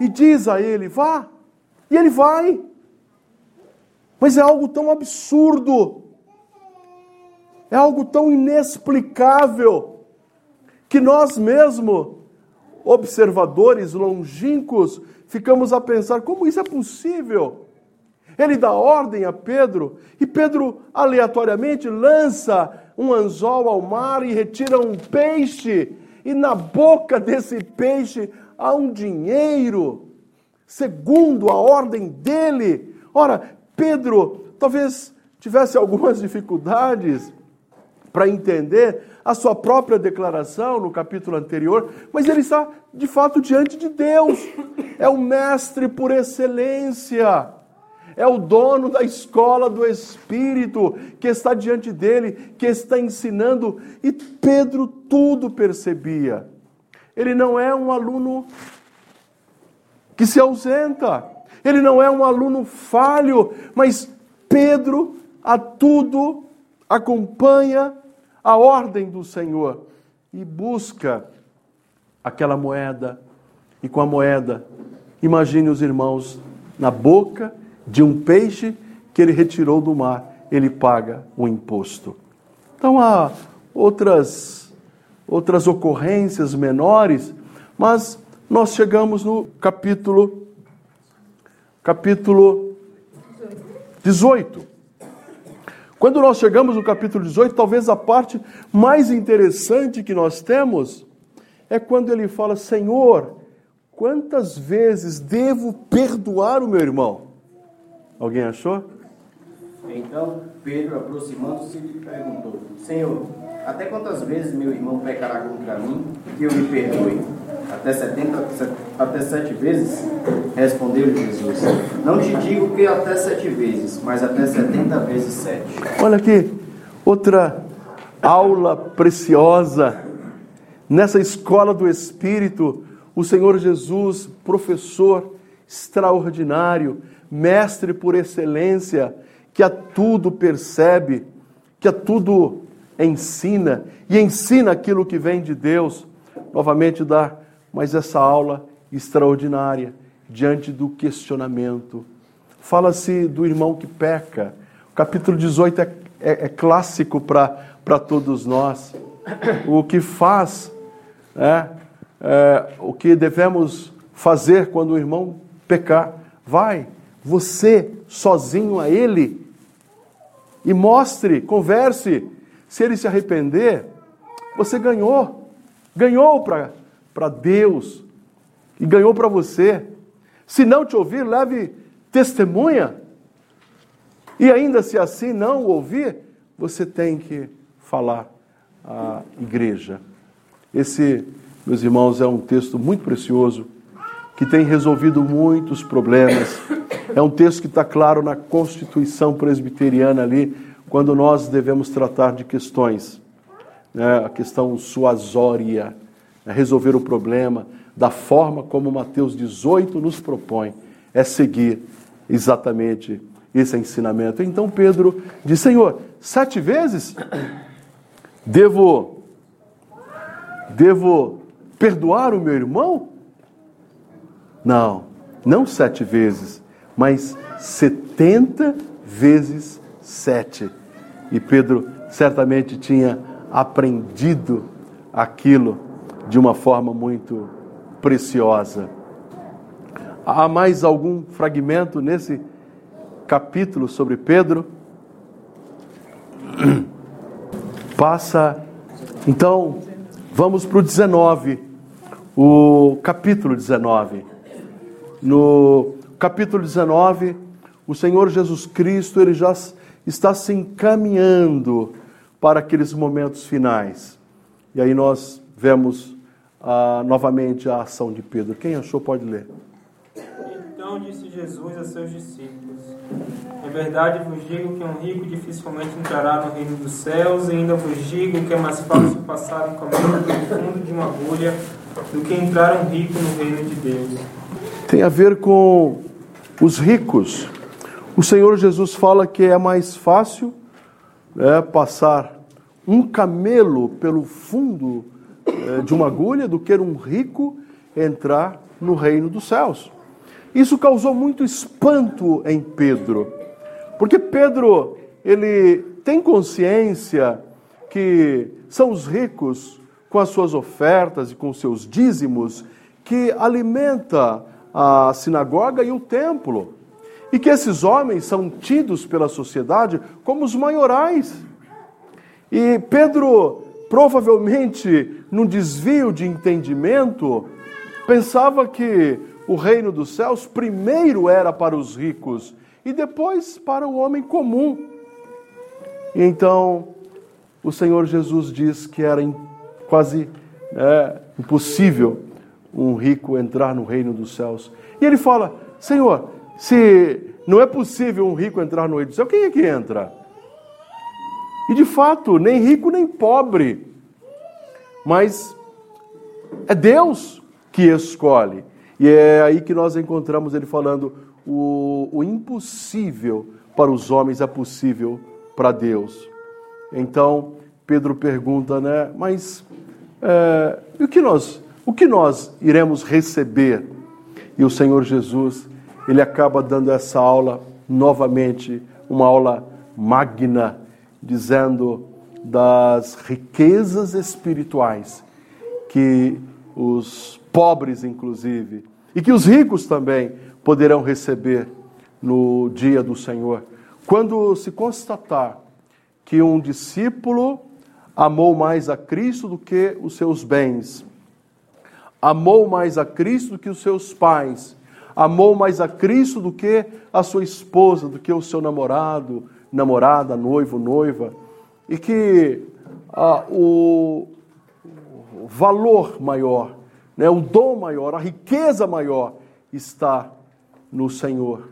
e diz a ele: vá. E ele vai. Mas é algo tão absurdo, é algo tão inexplicável, que nós mesmos, observadores longínquos, ficamos a pensar: como isso é possível? Ele dá ordem a Pedro e Pedro aleatoriamente lança um anzol ao mar e retira um peixe, e na boca desse peixe a um dinheiro, segundo a ordem dele. Ora, Pedro talvez tivesse algumas dificuldades para entender a sua própria declaração no capítulo anterior, mas ele está de fato diante de Deus. É o mestre por excelência. é o dono da escola do Espírito que está diante dele, que está ensinando, e Pedro tudo percebia. Ele não é um aluno que se ausenta, ele não é um aluno falho, mas Pedro a tudo acompanha a ordem do Senhor e busca aquela moeda, e com a moeda, imagine os irmãos na boca de um peixe que ele retirou do mar, ele paga o imposto. Então há outras outras ocorrências menores, mas nós chegamos no capítulo capítulo 18. Quando nós chegamos no capítulo 18, talvez a parte mais interessante que nós temos é quando ele fala: Senhor, quantas vezes devo perdoar o meu irmão? Alguém achou? Então Pedro, aproximando-se, lhe perguntou: Senhor, até quantas vezes meu irmão pecará contra mim que eu lhe perdoe? Até, 70, até sete vezes? Respondeu-lhe Jesus: Não te digo que até sete vezes, mas até setenta vezes sete. Olha aqui, outra aula preciosa. Nessa escola do Espírito, o Senhor Jesus, professor extraordinário, mestre por excelência, que a tudo percebe, que a tudo ensina e ensina aquilo que vem de Deus. Novamente dá mais essa aula extraordinária diante do questionamento. Fala-se do irmão que peca. O capítulo 18 é, é, é clássico para todos nós. O que faz, é, é, o que devemos fazer quando o irmão pecar. Vai, você sozinho a ele e mostre, converse. Se ele se arrepender, você ganhou. Ganhou para Deus e ganhou para você. Se não te ouvir, leve testemunha. E ainda se assim não ouvir, você tem que falar à igreja. Esse, meus irmãos, é um texto muito precioso que tem resolvido muitos problemas é um texto que está claro na Constituição Presbiteriana ali, quando nós devemos tratar de questões, né, a questão suasória, né, resolver o problema da forma como Mateus 18 nos propõe, é seguir exatamente esse ensinamento. Então Pedro diz: Senhor, sete vezes devo devo perdoar o meu irmão? Não, não sete vezes, mas 70 vezes 7. E Pedro certamente tinha aprendido aquilo de uma forma muito preciosa. Há mais algum fragmento nesse capítulo sobre Pedro? <clears throat> Passa. Então, vamos para o 19, o capítulo 19. No capítulo 19, o Senhor Jesus Cristo ele já está se encaminhando para aqueles momentos finais. E aí nós vemos ah, novamente a ação de Pedro. Quem achou pode ler. Então disse Jesus a seus discípulos: Em verdade vos digo que um rico dificilmente entrará no reino dos céus, e ainda vos digo que é mais fácil passar um caminho pelo fundo de uma agulha do que entrar um rico no reino de Deus. Tem a ver com os ricos. O Senhor Jesus fala que é mais fácil né, passar um camelo pelo fundo é, de uma agulha do que um rico entrar no reino dos céus. Isso causou muito espanto em Pedro, porque Pedro ele tem consciência que são os ricos com as suas ofertas e com seus dízimos que alimenta a sinagoga e o templo. E que esses homens são tidos pela sociedade como os maiorais. E Pedro, provavelmente, num desvio de entendimento, pensava que o reino dos céus primeiro era para os ricos e depois para o homem comum. E então o Senhor Jesus diz que era quase é, impossível um rico entrar no reino dos céus. E ele fala: Senhor, se não é possível um rico entrar no reino do céu. Quem é que entra? E de fato, nem rico nem pobre. Mas é Deus que escolhe. E é aí que nós encontramos ele falando: o, o impossível para os homens é possível para Deus. Então, Pedro pergunta, né? Mas é, o que nós, o que nós iremos receber? E o Senhor Jesus, ele acaba dando essa aula novamente, uma aula magna, dizendo das riquezas espirituais que os pobres, inclusive, e que os ricos também poderão receber no dia do Senhor. Quando se constatar que um discípulo amou mais a Cristo do que os seus bens, amou mais a Cristo do que os seus pais, amou mais a Cristo do que a sua esposa, do que o seu namorado, namorada, noivo, noiva, e que ah, o valor maior, né, o dom maior, a riqueza maior está no Senhor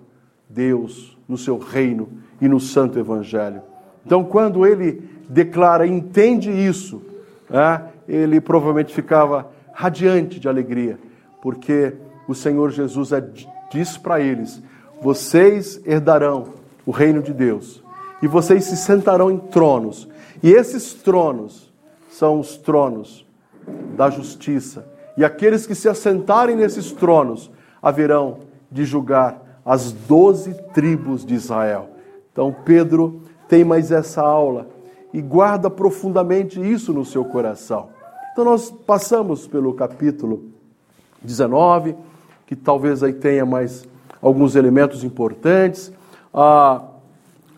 Deus, no seu reino e no Santo Evangelho. Então, quando ele declara, entende isso, né, ele provavelmente ficava radiante de alegria, porque o Senhor Jesus é, diz para eles: vocês herdarão o reino de Deus e vocês se sentarão em tronos, e esses tronos são os tronos da justiça, e aqueles que se assentarem nesses tronos haverão de julgar as doze tribos de Israel. Então, Pedro tem mais essa aula e guarda profundamente isso no seu coração. Então, nós passamos pelo capítulo 19, que talvez aí tenha mais alguns elementos importantes. Há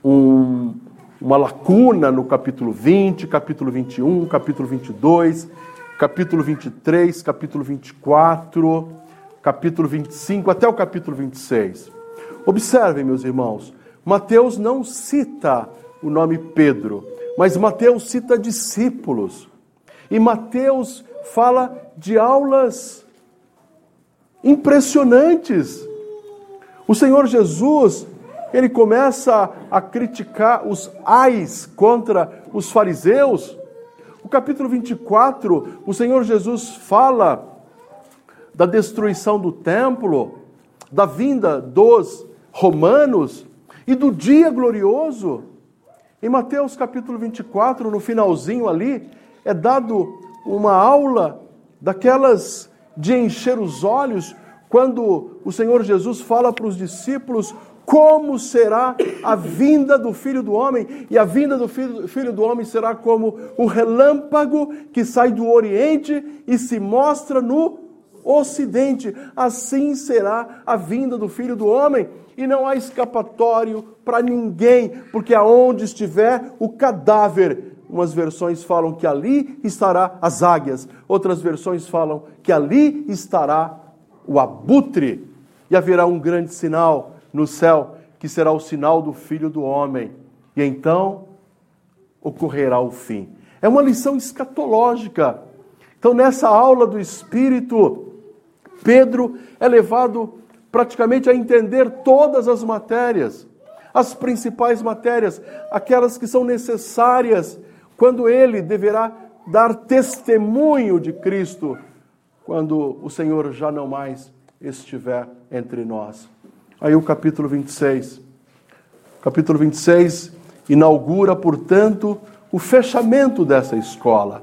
um, uma lacuna no capítulo 20, capítulo 21, capítulo 22, capítulo 23, capítulo 24, capítulo 25 até o capítulo 26. Observem, meus irmãos, Mateus não cita o nome Pedro, mas Mateus cita discípulos. E Mateus fala de aulas impressionantes. O Senhor Jesus, ele começa a criticar os ais contra os fariseus. O capítulo 24, o Senhor Jesus fala da destruição do templo, da vinda dos romanos e do dia glorioso. Em Mateus capítulo 24, no finalzinho ali, é dado uma aula daquelas de encher os olhos, quando o Senhor Jesus fala para os discípulos como será a vinda do Filho do Homem, e a vinda do filho, do Homem será como o relâmpago que sai do Oriente e se mostra no Ocidente. Assim será a vinda do Filho do Homem e não há escapatório para ninguém, porque aonde estiver o cadáver, umas versões falam que ali estará as águias, outras versões falam que ali estará o abutre, e haverá um grande sinal no céu, que será o sinal do Filho do Homem, e então ocorrerá o fim. É uma lição escatológica. Então, nessa aula do Espírito, Pedro é levado praticamente a entender todas as matérias, as principais matérias, aquelas que são necessárias quando ele deverá dar testemunho de Cristo, quando o Senhor já não mais estiver entre nós. Aí o capítulo 26. capítulo 26 inaugura, portanto, o fechamento dessa escola.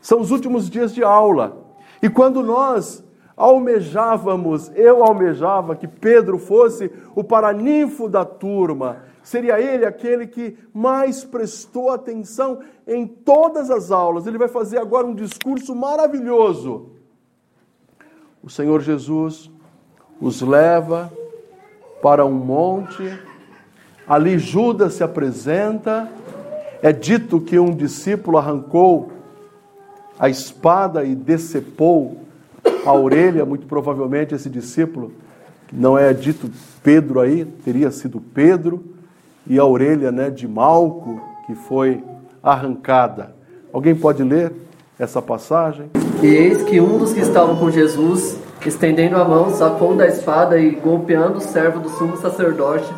São os últimos dias de aula. E quando nós almejávamos, eu almejava que Pedro fosse o paraninfo da turma, seria ele aquele que mais prestou atenção em todas as aulas. Ele vai fazer agora um discurso maravilhoso. O Senhor Jesus os leva para um monte, ali Judas se apresenta, é dito que um discípulo arrancou a espada e decepou a orelha, muito provavelmente esse discípulo, não é dito Pedro aí, teria sido Pedro, e a orelha né, de Malco, que foi arrancada. Alguém pode ler essa passagem? E eis que um dos que estavam com Jesus, estendendo a mão, sacou da espada e, golpeando o servo do sumo sacerdote,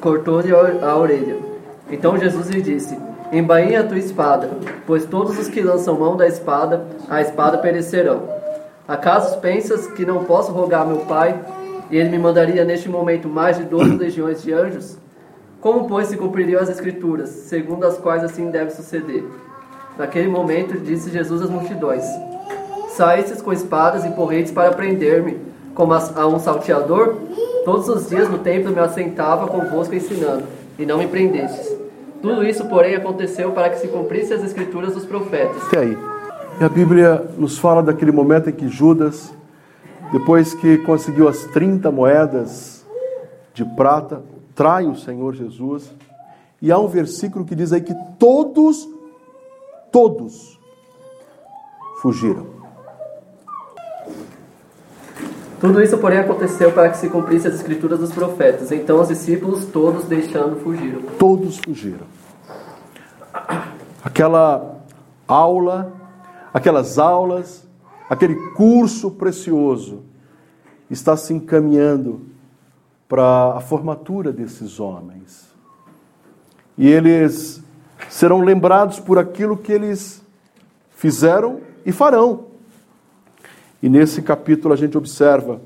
cortou-lhe a orelha. Então Jesus lhe disse: Embainhe a tua espada, pois todos os que lançam mão da espada, a espada perecerão. Acaso pensas que não posso rogar meu Pai, e ele me mandaria neste momento mais de doze legiões de anjos? Como, pois, se cumpririam as Escrituras, segundo as quais assim deve suceder? Naquele momento, disse Jesus às multidões: Saístes com espadas e porretes para prender-me, como a um salteador? Todos os dias no templo me assentava convosco ensinando, e não me prendestes. Tudo isso, porém, aconteceu para que se cumprissem as escrituras dos profetas. Até aí. E a Bíblia nos fala daquele momento em que Judas, depois que conseguiu as 30 moedas de prata, trai o Senhor Jesus. E há um versículo que diz aí que todos, todos fugiram. Tudo isso, porém, aconteceu para que se cumprisse as escrituras dos profetas. Então os discípulos, todos deixando, fugiram. Todos fugiram. Aquela aula, aquelas aulas, aquele curso precioso está se encaminhando para a formatura desses homens. E eles serão lembrados por aquilo que eles fizeram e farão. E nesse capítulo a gente observa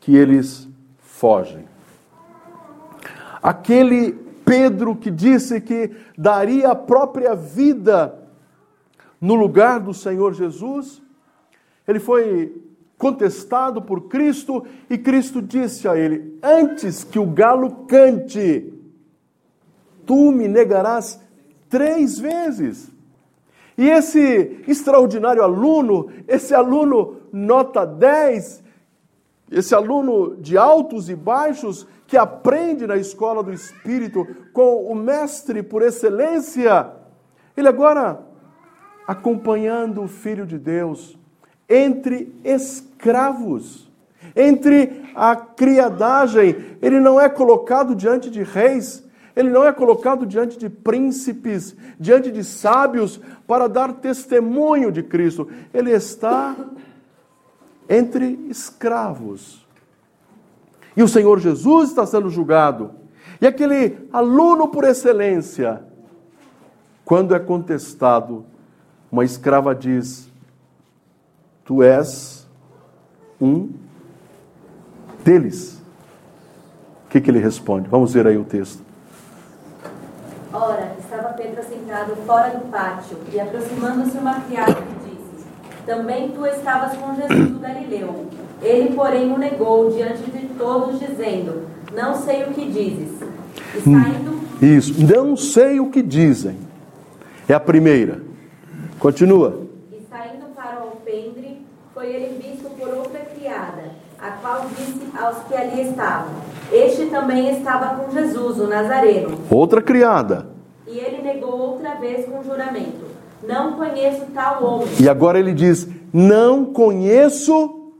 que eles fogem. Aquele Pedro que disse que daria a própria vida no lugar do Senhor Jesus, ele foi contestado por Cristo e Cristo disse a ele: Antes que o galo cante, tu me negarás três vezes. E esse extraordinário aluno, esse aluno nota 10, esse aluno de altos e baixos, que aprende na escola do Espírito com o mestre por excelência, ele agora, acompanhando o Filho de Deus, entre escravos, entre a criadagem, ele não é colocado diante de reis, ele não é colocado diante de príncipes, diante de sábios, para dar testemunho de Cristo. Ele está entre escravos. E o Senhor Jesus está sendo julgado. E aquele aluno por excelência, quando é contestado, uma escrava diz: Tu és um deles. O que, que ele responde? Vamos ver aí o texto. Ora, estava Pedro sentado fora do pátio, e aproximando-se uma criada lhe disse: Também tu estavas com Jesus do Galileu. Ele, porém, o negou diante de todos, dizendo: Não sei o que dizes. E saindo. Isso, não sei o que dizem. É a primeira. Continua. E saindo para o alpendre, foi ele visto por outra criada, a qual disse aos que ali estavam: Este também estava com Jesus, o Nazareno. Outra criada. E ele negou outra vez com juramento: Não conheço tal homem. E agora ele diz: Não conheço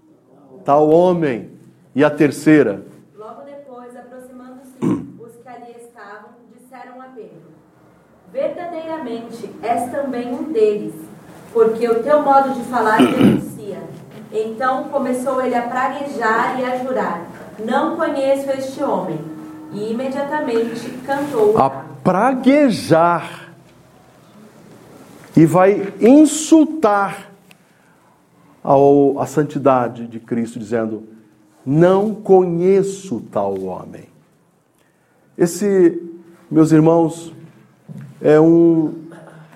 tal homem. E a terceira? Logo depois, aproximando-se, <clears throat> os que ali estavam disseram a Pedro: Verdadeiramente és também um deles, porque o teu modo de falar denuncia. <clears throat> Então começou ele a praguejar e a jurar: Não conheço este homem. E imediatamente cantou. A praguejar. E vai insultar ao, a santidade de Cristo, dizendo: Não conheço tal homem. Esse, meus irmãos, é um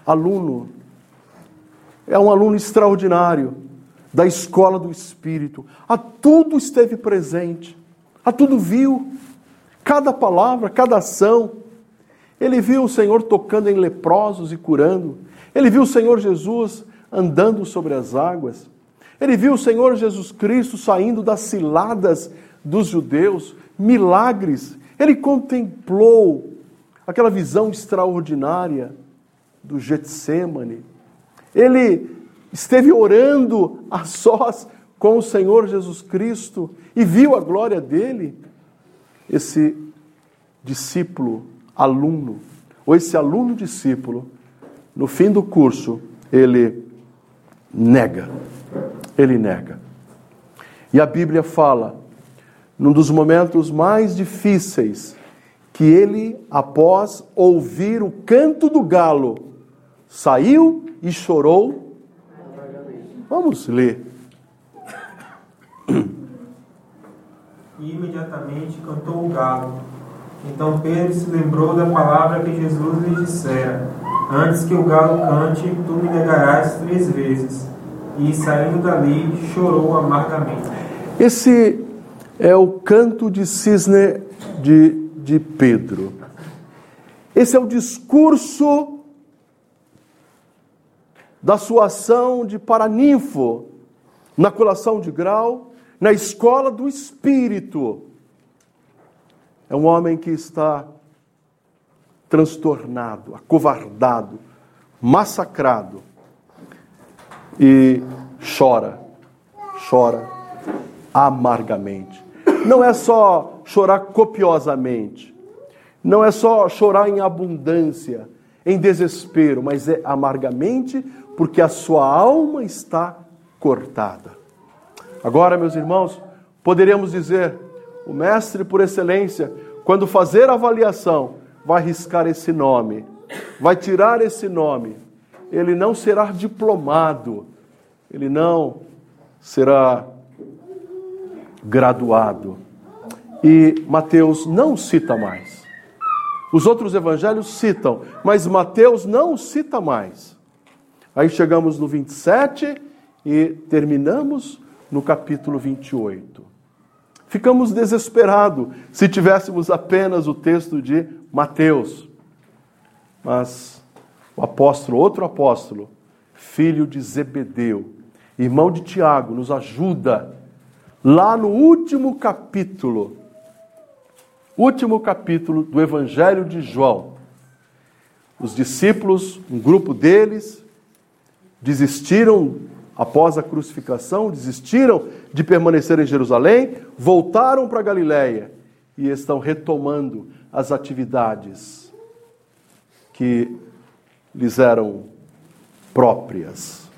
aluno, é um aluno extraordinário da escola do Espírito. A tudo esteve presente, a tudo viu, cada palavra, cada ação. Ele viu o Senhor tocando em leprosos e curando. Ele viu o Senhor Jesus andando sobre as águas. Ele viu o Senhor Jesus Cristo saindo das ciladas dos judeus, milagres. Ele contemplou aquela visão extraordinária do Getsemane. Ele esteve orando a sós com o Senhor Jesus Cristo e viu a glória dele. Esse discípulo, aluno, ou esse aluno discípulo, no fim do curso, ele nega. Ele nega. E a Bíblia fala num dos momentos mais difíceis, que ele, após ouvir o canto do galo, saiu e chorou. Vamos ler. E imediatamente cantou o galo. Então Pedro se lembrou da palavra que Jesus lhe dissera: Antes que o galo cante, tu me negarás três vezes. E saindo dali, chorou amargamente. Esse é o canto de cisne de, de Pedro. Esse é o discurso da sua ação de paraninfo na colação de grau, na escola do espírito. É um homem que está transtornado, acovardado, massacrado e chora, chora amargamente. Não é só chorar copiosamente, não é só chorar em abundância, em desespero, mas é amargamente porque a sua alma está cortada. Agora, meus irmãos, poderíamos dizer, o mestre por excelência, quando fazer a avaliação, vai riscar esse nome, vai tirar esse nome. Ele não será diplomado, ele não será graduado. E Mateus não cita mais. Os outros evangelhos citam, mas Mateus não cita mais. Aí chegamos no 27 e terminamos no capítulo 28. Ficamos desesperados se tivéssemos apenas o texto de Mateus. Mas o apóstolo, outro apóstolo, filho de Zebedeu, irmão de Tiago, nos ajuda lá no último capítulo, último capítulo do Evangelho de João. Os discípulos, um grupo deles, desistiram após a crucificação, desistiram de permanecer em Jerusalém, voltaram para Galiléia e estão retomando as atividades que lhes eram próprias.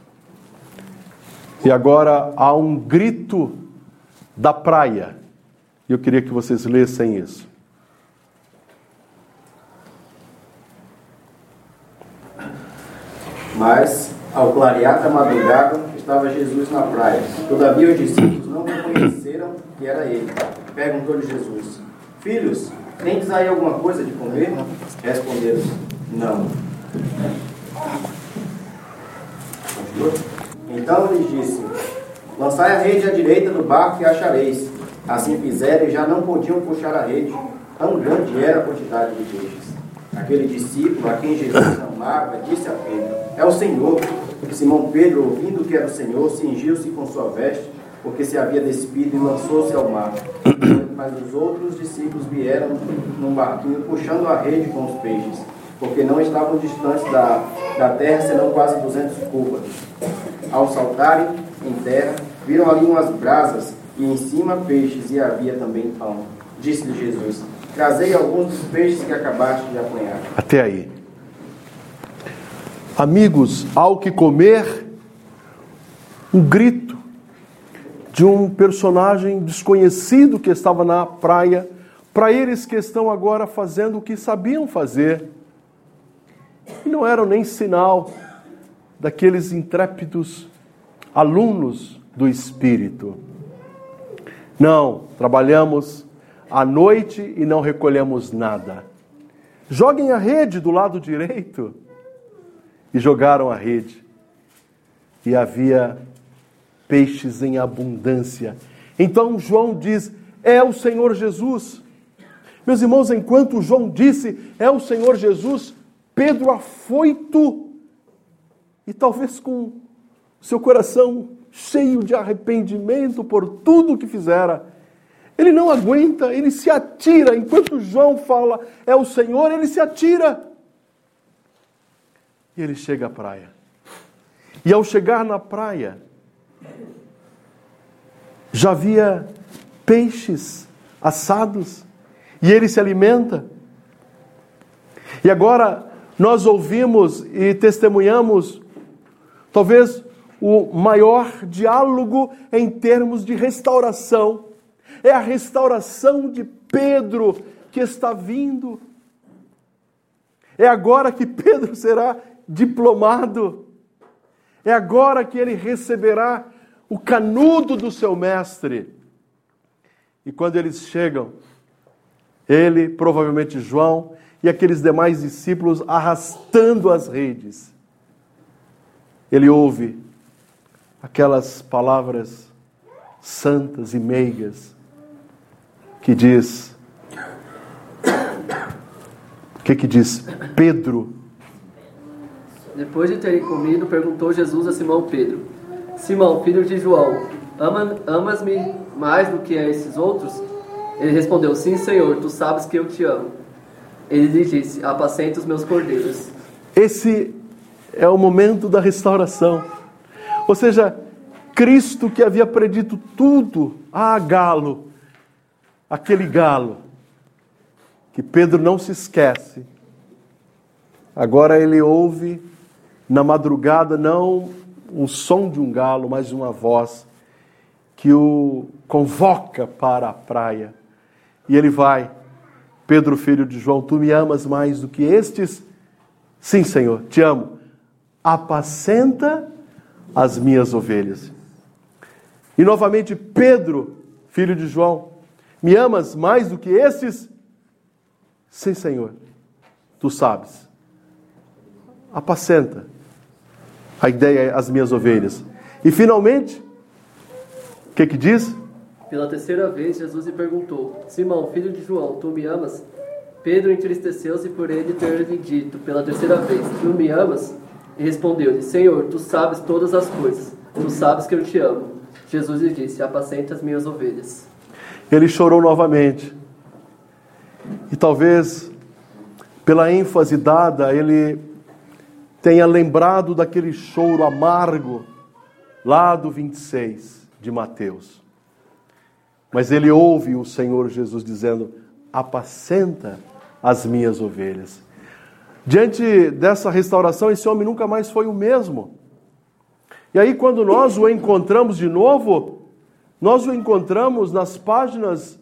E agora há um grito da praia. E eu queria que vocês lessem isso. Mas, ao clarear da madrugada, estava Jesus na praia. Todavia os discípulos não reconheceram que era ele. Perguntou-lhe Jesus: Filhos, tendes aí alguma coisa de comer? Responderam: Não. Então lhes disse: Lançai a rede à direita do barco e achareis. Assim fizeram e já não podiam puxar a rede, tão grande era a quantidade de peixes. Aquele discípulo a quem Jesus amava disse a Pedro: É o Senhor. E Simão Pedro, ouvindo que era o Senhor, cingiu-se com sua veste, porque se havia despido e lançou-se ao mar. <coughs> Mas os outros discípulos vieram num barquinho puxando a rede com os peixes, porque não estavam distantes da, da terra, senão quase 200 côvados. Ao saltarem em terra, viram ali umas brasas e em cima peixes, e havia também pão. Disse-lhe Jesus: Trazei alguns dos peixes que acabaste de apanhar. Até aí. Amigos, ao que comer, um grito de um personagem desconhecido que estava na praia, para eles que estão agora fazendo o que sabiam fazer. E não eram nem sinal daqueles intrépidos alunos do Espírito. Não, trabalhamos à noite e não recolhemos nada. Joguem a rede do lado direito. E jogaram a rede. E havia peixes em abundância. Então João diz: É o Senhor Jesus. Meus irmãos, enquanto João disse: É o Senhor Jesus, Pedro afoito e talvez com seu coração cheio de arrependimento por tudo que fizera. Ele não aguenta, ele se atira. Enquanto João fala, é o Senhor, ele se atira. E ele chega à praia. E ao chegar na praia, já havia peixes assados e ele se alimenta. E agora nós ouvimos e testemunhamos, talvez o maior diálogo em termos de restauração É a restauração de Pedro que está vindo. É agora que Pedro será diplomado. É agora que ele receberá o canudo do seu mestre. E quando eles chegam, ele, provavelmente João e aqueles demais discípulos arrastando as redes, ele ouve aquelas palavras santas e meigas que diz o que que diz Pedro Depois de terem comido, perguntou Jesus a Simão Pedro: Simão, filho de João, ama, amas-me mais do que a esses outros? Ele respondeu: Sim, Senhor, tu sabes que eu te amo. Ele lhe disse: Apacenta os meus cordeiros. esse é o momento da restauração. Ou seja, Cristo que havia predito tudo, ah, galo, aquele galo, que Pedro não se esquece. Agora ele ouve na madrugada não o som de um galo, mas uma voz que o convoca para a praia. E ele vai, Pedro, filho de João, tu me amas mais do que estes? Sim, Senhor, te amo. Apacenta as minhas ovelhas. E novamente, Pedro, filho de João, me amas mais do que estes? Sim, Senhor, tu sabes. Apacenta. A ideia é as minhas ovelhas. E finalmente, o que que diz? Pela terceira vez, Jesus lhe perguntou: Simão, filho de João, tu me amas? Pedro entristeceu-se por ele ter lhe dito pela terceira vez: Tu me amas? E respondeu-lhe: Senhor, tu sabes todas as coisas. Tu sabes que eu te amo. Jesus lhe disse: Apacenta as minhas ovelhas. Ele chorou novamente. E talvez, pela ênfase dada, ele tenha lembrado daquele choro amargo lá do 26 de Mateus. Mas ele ouve o Senhor Jesus dizendo: Apacenta as minhas ovelhas. Diante dessa restauração, esse homem nunca mais foi o mesmo. E aí, quando nós o encontramos de novo, nós o encontramos nas páginas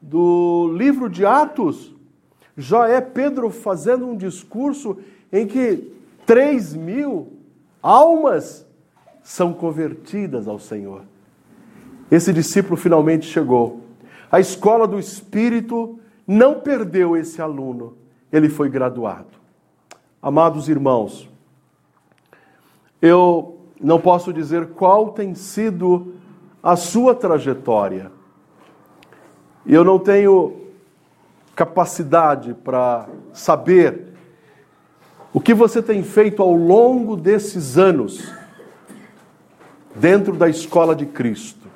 do livro de Atos. Já é Pedro fazendo um discurso em que 3 mil almas são convertidas ao Senhor. Esse discípulo finalmente chegou. A escola do Espírito não perdeu esse aluno, ele foi graduado. Amados irmãos, eu não posso dizer qual tem sido a sua trajetória. Eu não tenho capacidade para saber o que você tem feito ao longo desses anos dentro da escola de Cristo,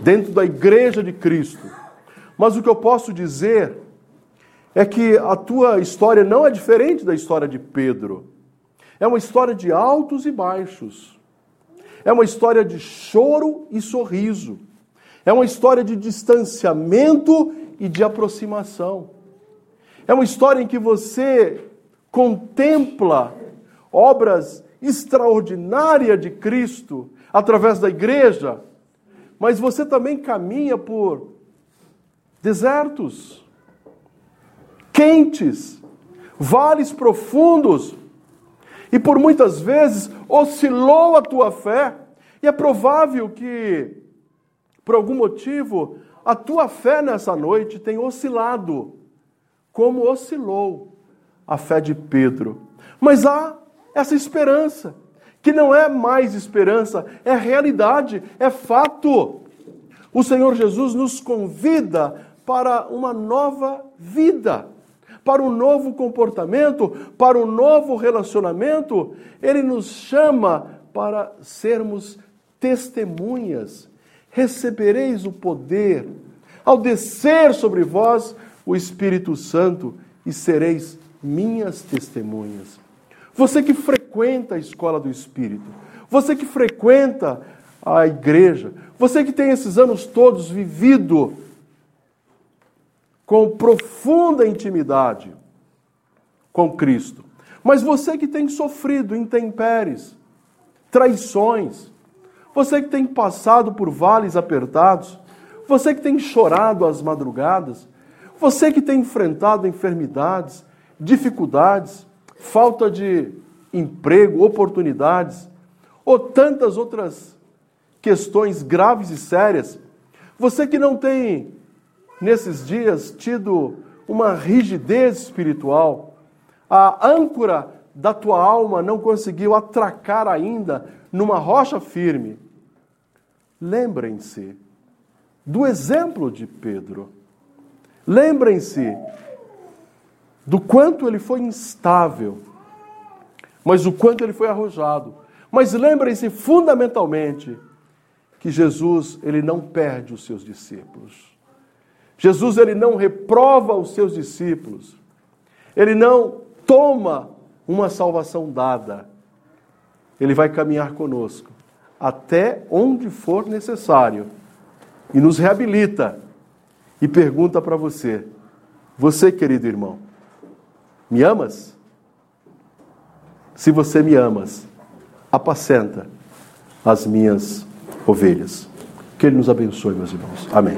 dentro da igreja de Cristo. Mas o que eu posso dizer é que a tua história não é diferente da história de Pedro. É uma história de altos e baixos. É uma história de choro e sorriso. É uma história de distanciamento e de aproximação. É uma história em que você contempla obras extraordinárias de Cristo através da igreja, mas você também caminha por desertos, quentes, vales profundos, e por muitas vezes oscilou a tua fé, e é provável que, por algum motivo, a tua fé nessa noite tem oscilado, como oscilou a fé de Pedro. Mas há essa esperança, que não é mais esperança, é realidade, é fato. O Senhor Jesus nos convida para uma nova vida, para um novo comportamento, para um novo relacionamento. Ele nos chama para sermos testemunhas. Recebereis o poder ao descer sobre vós o Espírito Santo e sereis minhas testemunhas. Você que frequenta a escola do Espírito, você que frequenta a igreja, você que tem esses anos todos vivido com profunda intimidade com Cristo, mas você que tem sofrido intempéries, traições, você que tem passado por vales apertados, você que tem chorado às madrugadas, você que tem enfrentado enfermidades, dificuldades, falta de emprego, oportunidades, ou tantas outras questões graves e sérias, você que não tem, nesses dias, tido uma rigidez espiritual, a âncora da tua alma não conseguiu atracar ainda numa rocha firme, lembrem-se do exemplo de Pedro. Lembrem-se do quanto ele foi instável, mas o quanto ele foi arrojado. Mas lembrem-se fundamentalmente que Jesus, ele não perde os seus discípulos. Jesus, ele não reprova os seus discípulos. Ele não toma uma salvação dada. Ele vai caminhar conosco até onde for necessário e nos reabilita e pergunta para você: Você, querido irmão, me amas? Se você me amas, apacenta as minhas ovelhas. Que Ele nos abençoe, meus irmãos. Amém.